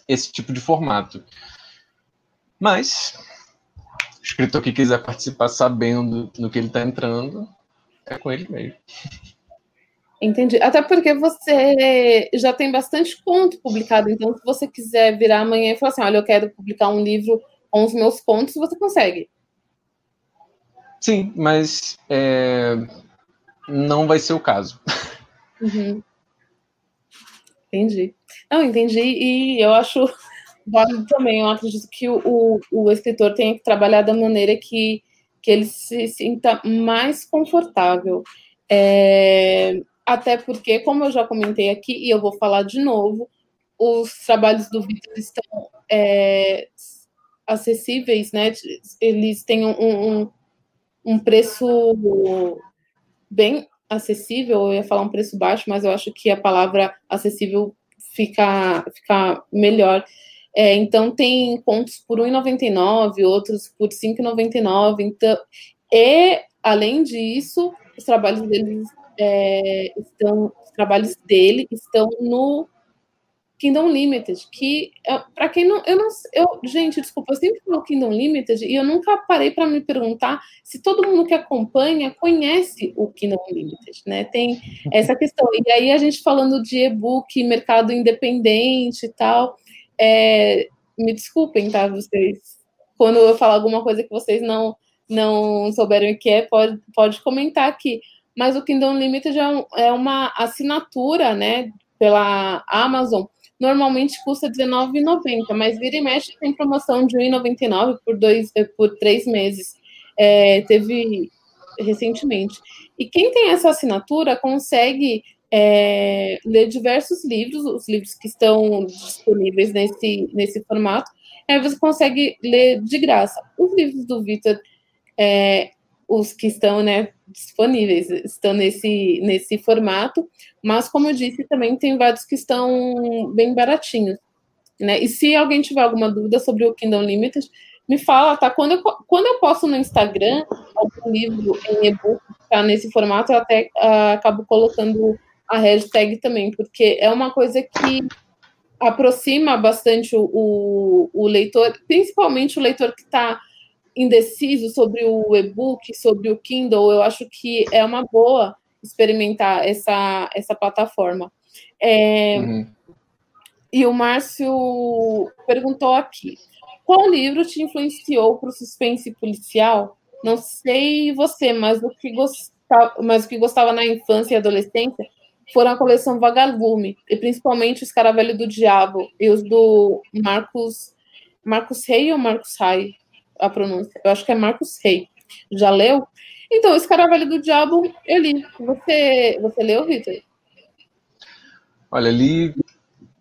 esse tipo de formato. Mas, o escritor que quiser participar sabendo no que ele está entrando, é com ele mesmo.
Entendi. Até porque você já tem bastante conto publicado, então se você quiser virar amanhã e falar assim, olha, eu quero publicar um livro com os meus contos, você consegue.
Sim, mas é, não vai ser o caso.
Uhum. Entendi. Não, entendi, e eu acho válido também. Eu acredito que o, o, escritor tem que trabalhar da maneira que, que ele se sinta mais confortável. É, até porque, como eu já comentei aqui, e eu vou falar de novo, os trabalhos do Vitor estão é, acessíveis, né? Eles têm um, um, um preço bem acessível, eu ia falar um preço baixo, mas eu acho que a palavra acessível fica, fica melhor. É, então, tem contos por R$ 1,99, outros por R$ 5,99. Então, e, além disso, os trabalhos deles é, estão, os trabalhos dele estão no Kingdom Limited, que é, para quem não, eu não, eu, gente, desculpa, eu sempre falo Kingdom Limited e eu nunca parei para me perguntar se todo mundo que acompanha conhece o Kingdom Limited, né? Tem essa questão. E aí a gente falando de e-book, mercado independente e tal, é, me desculpem, tá? Vocês, quando eu falar alguma coisa que vocês não não souberam o que é, pode, pode comentar aqui. Mas o Kingdom Limited é, é uma assinatura, né, pela Amazon normalmente custa R$19,90, mas vira e mexe tem promoção de R$1,99 por, dois, eh, por três meses. É, teve recentemente. E quem tem essa assinatura consegue é, ler diversos livros, os livros que estão disponíveis nesse, nesse formato, aí você consegue ler de graça. Os livros do Vitor, é, os que estão né, disponíveis, estão nesse, nesse formato, mas como eu disse, também tem vários que estão bem baratinhos. Né? E se alguém tiver alguma dúvida sobre o Kingdom Limited, me fala, tá? Quando eu, quando eu posto no Instagram algum livro em e-book tá nesse formato, eu até uh, acabo colocando a hashtag também, porque é uma coisa que aproxima bastante o, o, o leitor, principalmente o leitor que está indeciso sobre o e-book, sobre o Kindle, eu acho que é uma boa experimentar essa, essa plataforma. É, uhum. E o Márcio perguntou aqui: qual livro te influenciou para o suspense policial? Não sei você, mas o que gostava, mas o que gostava na infância e adolescência foram a coleção Vagalume, e principalmente o Escaravelho do Diabo e os do Marcos Marcos Rey ou Marcos Rai? A pronúncia. Eu acho que é Marcos Rey. Já leu? Então, o Escaravelho do Diabo, eu li. Você, você leu, Vitor?
Olha, li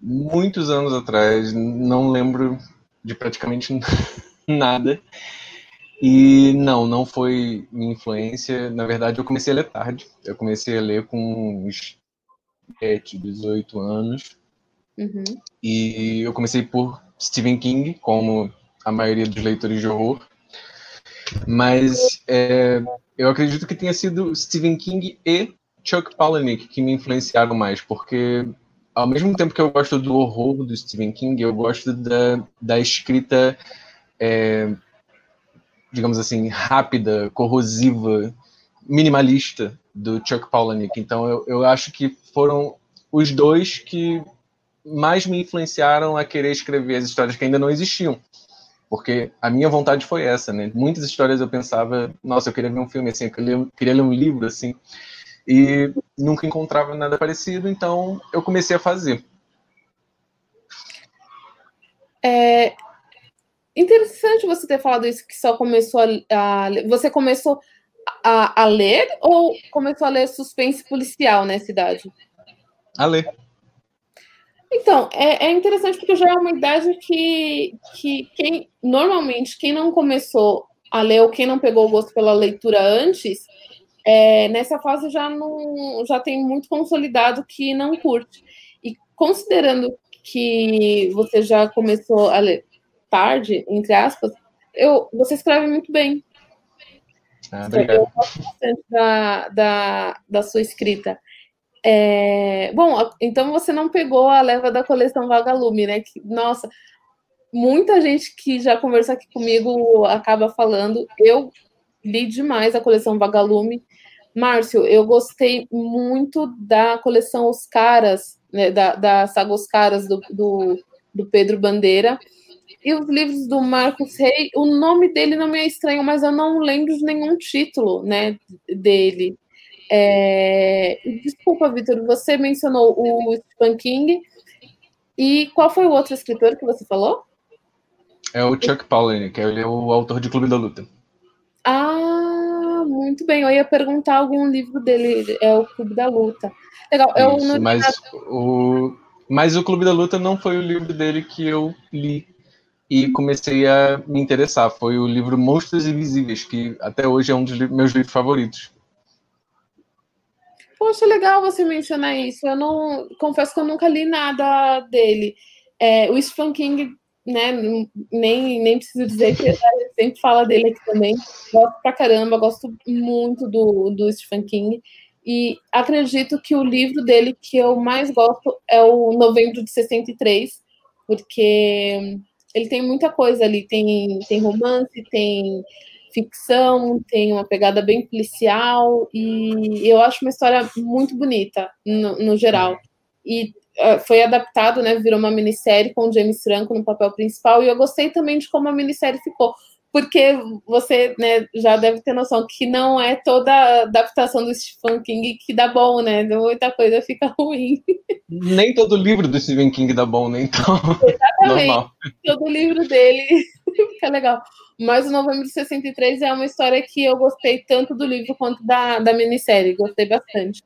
muitos anos atrás, não lembro de praticamente nada. E não, não foi minha influência. Na verdade, eu comecei a ler tarde. Eu comecei a ler com uns 17, 18 anos. Uhum. E eu comecei por Stephen King, como a maioria dos leitores de horror. Mas é, eu acredito que tenha sido Stephen King e Chuck Palahniuk que me influenciaram mais, porque ao mesmo tempo que eu gosto do horror do Stephen King, eu gosto da, da escrita, é, digamos assim, rápida, corrosiva, minimalista do Chuck Palahniuk. Então eu, eu acho que foram os dois que mais me influenciaram a querer escrever as histórias que ainda não existiam. Porque a minha vontade foi essa, né? Muitas histórias eu pensava, nossa, eu queria ver um filme assim, eu queria, queria ler um livro assim e nunca encontrava nada parecido, então eu comecei a fazer.
É interessante você ter falado isso que só começou a, a você começou a, a, ler ou começou a ler suspense policial nessa idade?
A ler.
Então, é, é, interessante porque já é uma idade que, que quem normalmente quem não começou a ler ou quem não pegou o gosto pela leitura antes é, nessa fase já não já tem muito consolidado que não curte. E considerando que você já começou a ler tarde, entre aspas, eu, você escreve muito bem.
Ah, eu
gosto bastante da, da, da sua escrita. É, bom, então você não pegou a leva da coleção Vagalume, né? Que, nossa, muita gente que já conversou aqui comigo acaba falando. Eu li demais a coleção Vagalume. Márcio, eu gostei muito da coleção Os Caras, né, da, da saga Os Caras do, do, do, Pedro Bandeira. E os livros do Marcos Rey, o nome dele não me é estranho, mas eu não lembro de nenhum título né, dele. É... Desculpa, Vitor, você mencionou o Stephen King. E qual foi o outro escritor que você falou?
É o Chuck Palahniuk, ele é o autor de Clube da Luta.
Ah, muito bem. Eu ia perguntar algum livro dele, é o Clube da Luta. Legal. Eu
Isso, mas, o, mas o Clube da Luta não foi o livro dele que eu li e comecei a me interessar. Foi o livro Monstros Invisíveis, que até hoje é um dos meus livros favoritos.
Poxa, legal você mencionar isso. Eu não confesso que eu nunca li nada dele. É, o Stephen King né, nem, nem preciso dizer que a gente sempre fala dele aqui também. Gosto pra caramba, gosto muito do, do Stephen King. E acredito que o livro dele que eu mais gosto é o Novembro de 63, porque ele tem muita coisa ali. Tem, tem romance, tem ficção, tem uma pegada bem policial, e eu acho uma história muito bonita, no, no geral. E é, foi adaptado, né? Virou uma minissérie com o James Franco no papel principal, e eu gostei também de como a minissérie ficou. Porque você né, já deve ter noção que não é toda adaptação do Stephen King que dá bom, né? Muita coisa fica ruim.
Nem todo livro do Stephen King dá bom, né? Então.
Exatamente. Normal. Todo livro dele fica legal. Mas o Novembro de 63 é uma história que eu gostei tanto do livro quanto da, da minissérie. Gostei bastante.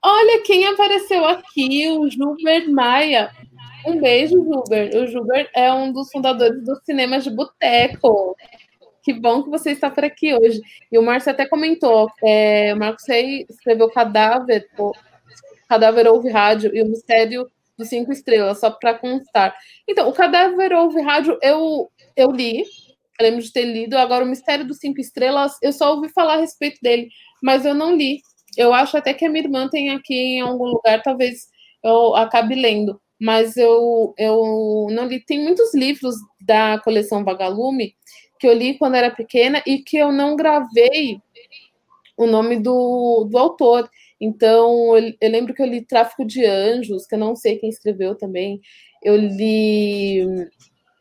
Olha quem apareceu aqui, o Gilbert Maia. Um beijo, Gilbert. O Gilbert é um dos fundadores do Cinema de Boteco. Que bom que você está por aqui hoje. E o Márcio até comentou, é, o Marcos Rey escreveu Cadáver, Cadáver Ouve Rádio e o Mistério dos Cinco Estrelas, só para constar. Então, o Cadáver Ouve Rádio eu, eu li, eu lembro de ter lido. Agora, o Mistério dos Cinco Estrelas, eu só ouvi falar a respeito dele, mas eu não li. Eu acho até que a minha irmã tem aqui em algum lugar, talvez eu acabe lendo. Mas eu, eu não li. Tem muitos livros da coleção Vagalume que eu li quando era pequena e que eu não gravei o nome do, do autor. Então, eu, eu, lembro que eu li Tráfico de Anjos, que eu não sei quem escreveu também. Eu li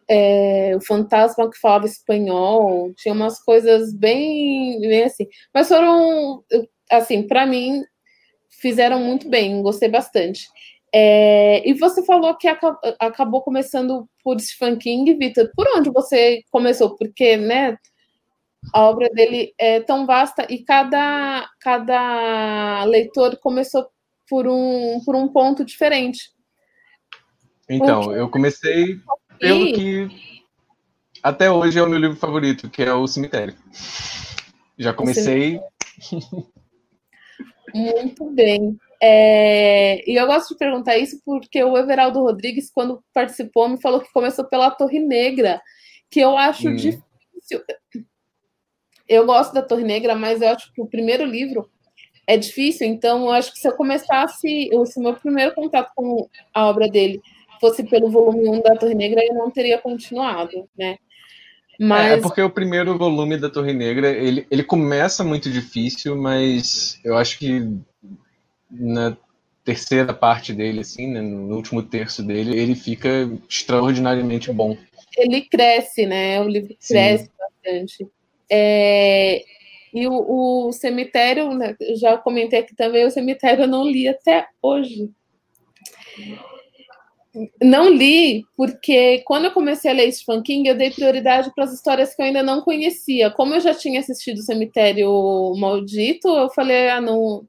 é, O Fantasma que Falava Espanhol. Tinha umas coisas bem, bem assim. Mas foram, assim, para mim, fizeram muito bem, gostei bastante. É, e você falou que acabou começando por Stephen King, Vitor. Por onde você começou? Porque, né, a obra dele é tão vasta e cada, cada leitor começou por um, por um ponto diferente.
Então, Porque... eu comecei pelo que até hoje é o meu livro favorito, que é O Cemitério. Já comecei.
Muito bem. É, e eu gosto de perguntar isso porque o Everaldo Rodrigues, quando participou, me falou que começou pela Torre Negra, que eu acho hum. difícil. Eu gosto da Torre Negra, mas eu acho que o primeiro livro é difícil, então eu acho que se eu começasse, se o meu primeiro contato com a obra dele fosse pelo volume 1 da Torre Negra, eu não teria continuado, né?
Mas... É, é porque o primeiro volume da Torre Negra, ele, ele começa muito difícil, mas eu acho que na terceira parte dele, assim, né, no último terço dele, ele fica extraordinariamente bom.
Ele cresce, né? O livro cresce Sim. bastante. É, e o, o cemitério, né, já comentei aqui também, o cemitério eu não li até hoje. Não li, porque quando eu comecei a ler Stephen King, eu dei prioridade para as histórias que eu ainda não conhecia. Como eu já tinha assistido o Cemitério Maldito, eu falei, ah, não,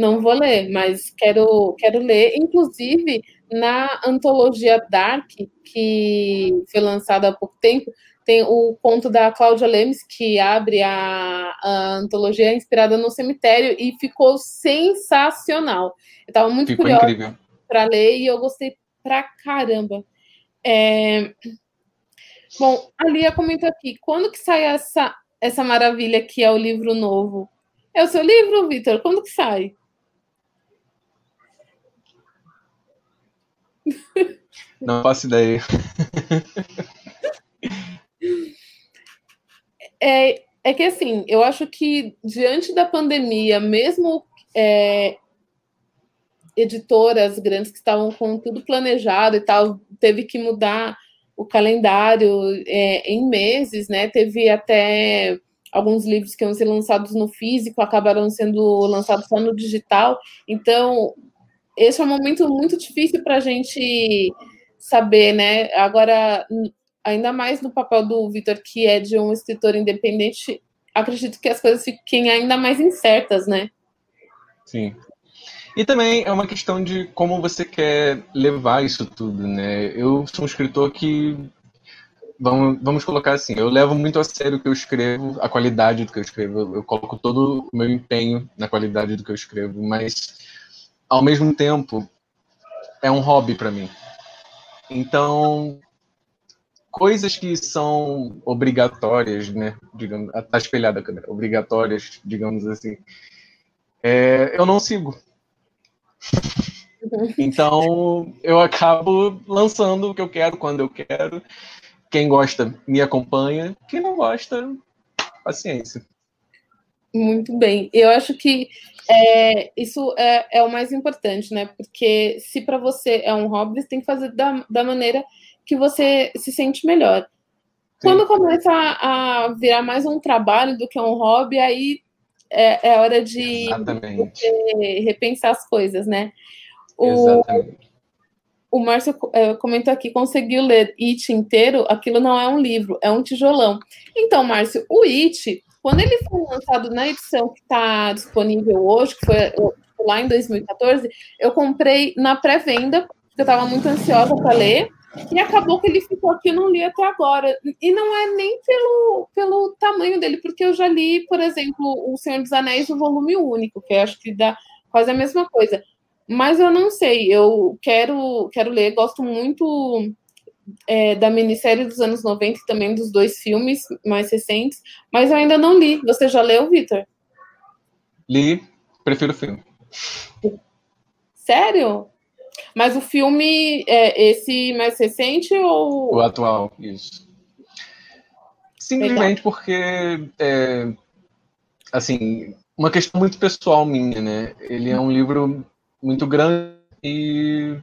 não vou ler, mas quero, quero ler. Inclusive, na antologia Dark, que foi lançada há pouco tempo, tem o conto da Cláudia Lemes, que abre a, a antologia inspirada no cemitério, e ficou sensacional. Eu estava muito ficou curiosa para ler e eu gostei pra caramba. É... Bom, a Lia comentou aqui, quando que sai essa, essa maravilha que é o livro novo? É o seu livro, Vitor? Quando que sai?
Não faço ideia.
É, é que assim, eu acho que diante da pandemia, mesmo é, editoras grandes que estavam com tudo planejado e tal, teve que mudar o calendário é, em meses, né? Teve até alguns livros que iam ser lançados no físico acabaram sendo lançados só no digital. Então, esse é um momento muito difícil para a gente saber, né? Agora, ainda mais no papel do Vitor, que é de um escritor independente, acredito que as coisas fiquem ainda mais incertas, né?
Sim. E também é uma questão de como você quer levar isso tudo, né? Eu sou um escritor que vamos, vamos colocar assim, eu levo muito a sério o que eu escrevo, a qualidade do que eu escrevo, eu, eu coloco todo o meu empenho na qualidade do que eu escrevo, mas ao mesmo tempo é um hobby para mim. Então, coisas que são obrigatórias, né? Digamos, tá espelhada a câmera, obrigatórias, digamos assim. É, eu não sigo. Então eu acabo lançando o que eu quero quando eu quero. Quem gosta me acompanha, quem não gosta, paciência.
Muito bem. Eu acho que é, isso é, é, o mais importante, né? Porque se para você é um hobby, você tem que fazer da, da maneira que você se sente melhor. Sim. Quando começa a, a, virar mais um trabalho do que um hobby, aí é, é hora de repensar as coisas, né?
O, Exatamente.
o Márcio é, comentou aqui, conseguiu ler It inteiro, aquilo não é um livro, é um tijolão. Então, Márcio, o It, quando ele foi lançado na edição que está disponível hoje, que foi lá em 2014, eu comprei na pré-venda, porque eu estava muito ansiosa para ler, e acabou que ele ficou aqui, eu não li até agora. E não é nem pelo, pelo tamanho dele, porque eu já li, por exemplo, O Senhor dos Anéis, o volume único, que acho que dá quase a mesma coisa. Mas eu não sei, eu quero, quero ler, gosto muito é, da minissérie dos anos 90 e também dos dois filmes mais recentes, mas eu ainda não li. Você já leu, Vitor?
Li, prefiro o filme.
Sério? Mas o filme é esse mais recente ou.
O atual, isso. Simplesmente Legal. porque, é, assim, uma questão muito pessoal minha, né? Ele é um livro muito grande e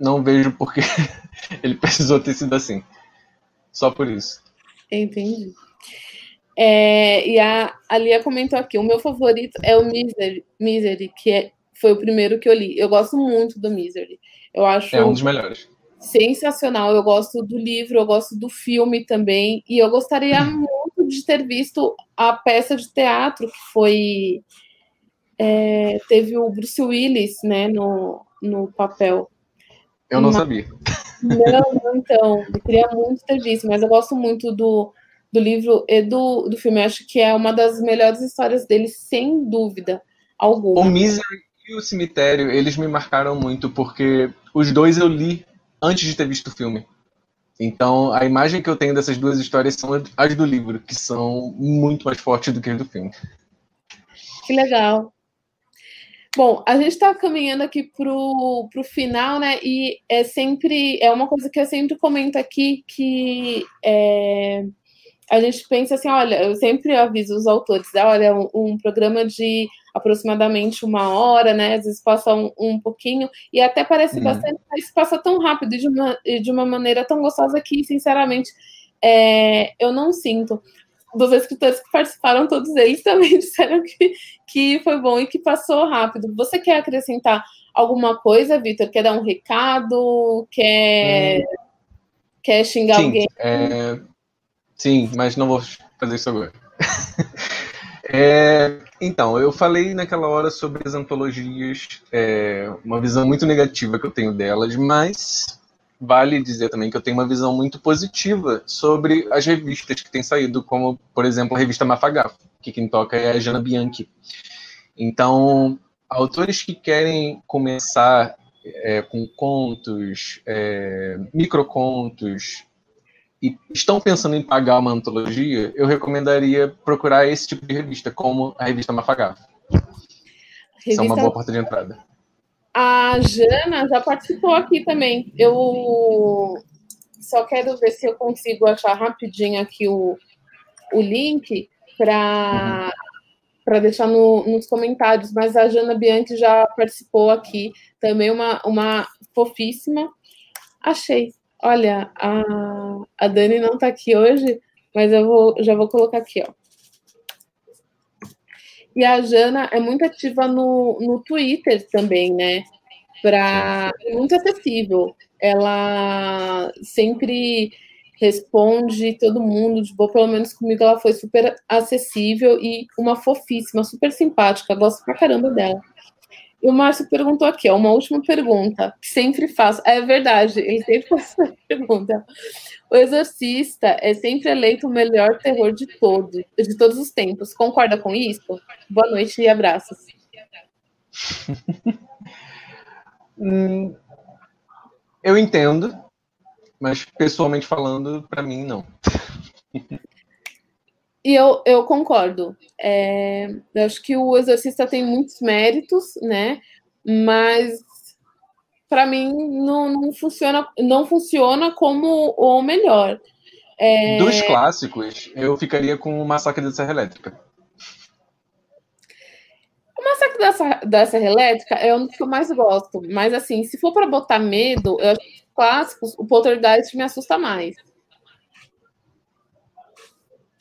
não vejo porque ele precisou ter sido assim. Só por isso.
Entendi. É, e a, a Lia comentou aqui: o meu favorito é o Misery, Misery que é, foi o primeiro que eu li. Eu gosto muito do Misery. Eu acho.
É um dos melhores.
Sensacional. Eu gosto do livro, eu gosto do filme também. E eu gostaria muito de ter visto a peça de teatro que foi. É, teve o Bruce Willis né, no, no papel.
Eu não mas, sabia.
Não, então, eu queria muito ter visto, mas eu gosto muito do, do livro e do, do filme. Eu acho que é uma das melhores histórias dele, sem dúvida alguma.
O Misery e o Cemitério, eles me marcaram muito, porque os dois eu li antes de ter visto o filme. Então, a imagem que eu tenho dessas duas histórias são as do livro, que são muito mais fortes do que as do filme.
Que legal. Bom, a gente está caminhando aqui para o final, né? E é sempre é uma coisa que eu sempre comento aqui que é, a gente pensa assim, olha, eu sempre aviso os autores, olha, um, um programa de aproximadamente uma hora, né? Às vezes passa um, um pouquinho, e até parece uhum. bastante, mas passa tão rápido e de uma, de uma maneira tão gostosa que, sinceramente, é, eu não sinto dos escritores que participaram, todos eles também disseram que, que foi bom e que passou rápido. Você quer acrescentar alguma coisa, Vitor? Quer dar um recado? Quer, hum. quer xingar
sim,
alguém?
É... Sim, mas não vou fazer isso agora. é... Então, eu falei naquela hora sobre as antologias, é... uma visão muito negativa que eu tenho delas, mas vale dizer também que eu tenho uma visão muito positiva sobre as revistas que têm saído, como, por exemplo, a revista Mafagafo, que quem toca é a Jana Bianchi. Então, autores que querem começar é, com contos, é, microcontos, e estão pensando em pagar uma antologia, eu recomendaria procurar esse tipo de revista, como a revista Mafagafo. Revista... São uma boa porta de entrada.
A Jana já participou aqui também. Eu só quero ver se eu consigo achar rapidinho aqui o, o link para para deixar no, nos comentários, mas a Jana Bianchi já participou aqui, também uma, uma fofíssima. Achei. Olha, a, a Dani não está aqui hoje, mas eu vou, já vou colocar aqui, ó. E a Jana é muito ativa no, no Twitter também, né? Pra, é muito acessível. Ela sempre responde todo mundo de boa, pelo menos comigo ela foi super acessível e uma fofíssima, super simpática, gosto pra caramba dela. E o Márcio perguntou aqui, ó, uma última pergunta, que sempre faço. É verdade, ele sempre faz essa pergunta. O Exorcista é sempre eleito o melhor terror de todos, de todos os tempos. Concorda com isso? Boa noite e abraços.
hum, eu entendo, mas pessoalmente falando, para mim não.
E eu, eu concordo. É, eu acho que o Exorcista tem muitos méritos, né? Mas para mim não, não, funciona, não funciona como o melhor.
É... Dos clássicos, eu ficaria com o Massacre da Serra Elétrica.
O Massacre da Serra, da Serra Elétrica é um dos que eu mais gosto. Mas assim, se for para botar medo, eu acho que os clássicos, o Poltergeist me assusta mais.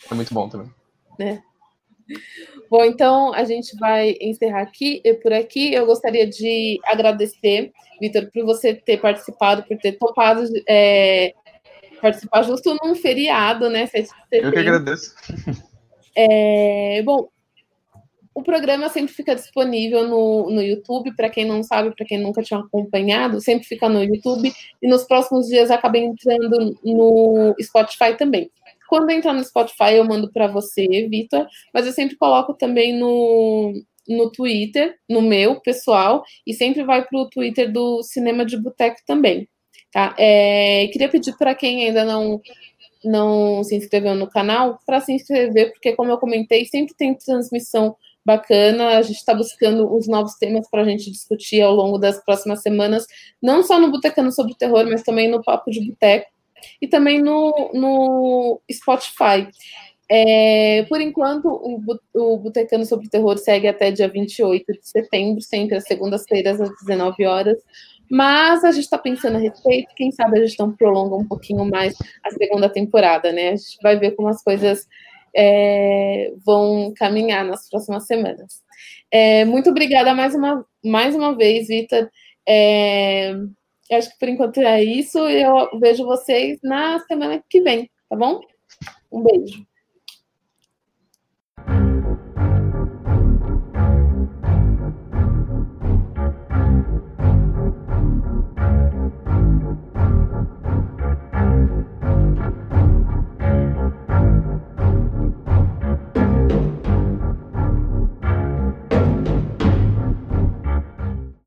É muito bom também.
Né? Bom, então a gente vai encerrar aqui e por aqui. Eu gostaria de agradecer, Vitor, por você ter participado, por ter topado é, participar justo num feriado, né?
Eu que agradeço.
É, bom, o programa sempre fica disponível no, no YouTube, para quem não sabe, para quem nunca tinha acompanhado, sempre fica no YouTube, e nos próximos dias acaba entrando no Spotify também. Quando entrar no Spotify, eu mando para você, Vitor, mas eu sempre coloco também no, no Twitter, no meu pessoal, e sempre vai para o Twitter do Cinema de Boteco também. Tá? É, queria pedir para quem ainda não não se inscreveu no canal para se inscrever, porque como eu comentei, sempre tem transmissão bacana. A gente está buscando os novos temas para a gente discutir ao longo das próximas semanas, não só no Botecano sobre Terror, mas também no Papo de Boteco e também no, no Spotify. É, por enquanto, o, o Botecano sobre Terror segue até dia 28 de setembro, sempre às segundas-feiras, às 19 horas. Mas a gente está pensando a respeito, quem sabe a gente não prolonga um pouquinho mais a segunda temporada, né? A gente vai ver como as coisas é, vão caminhar nas próximas semanas. É, muito obrigada mais uma, mais uma vez, Vitor. É, acho que por enquanto é isso. Eu vejo vocês na semana que vem, tá bom? Um beijo.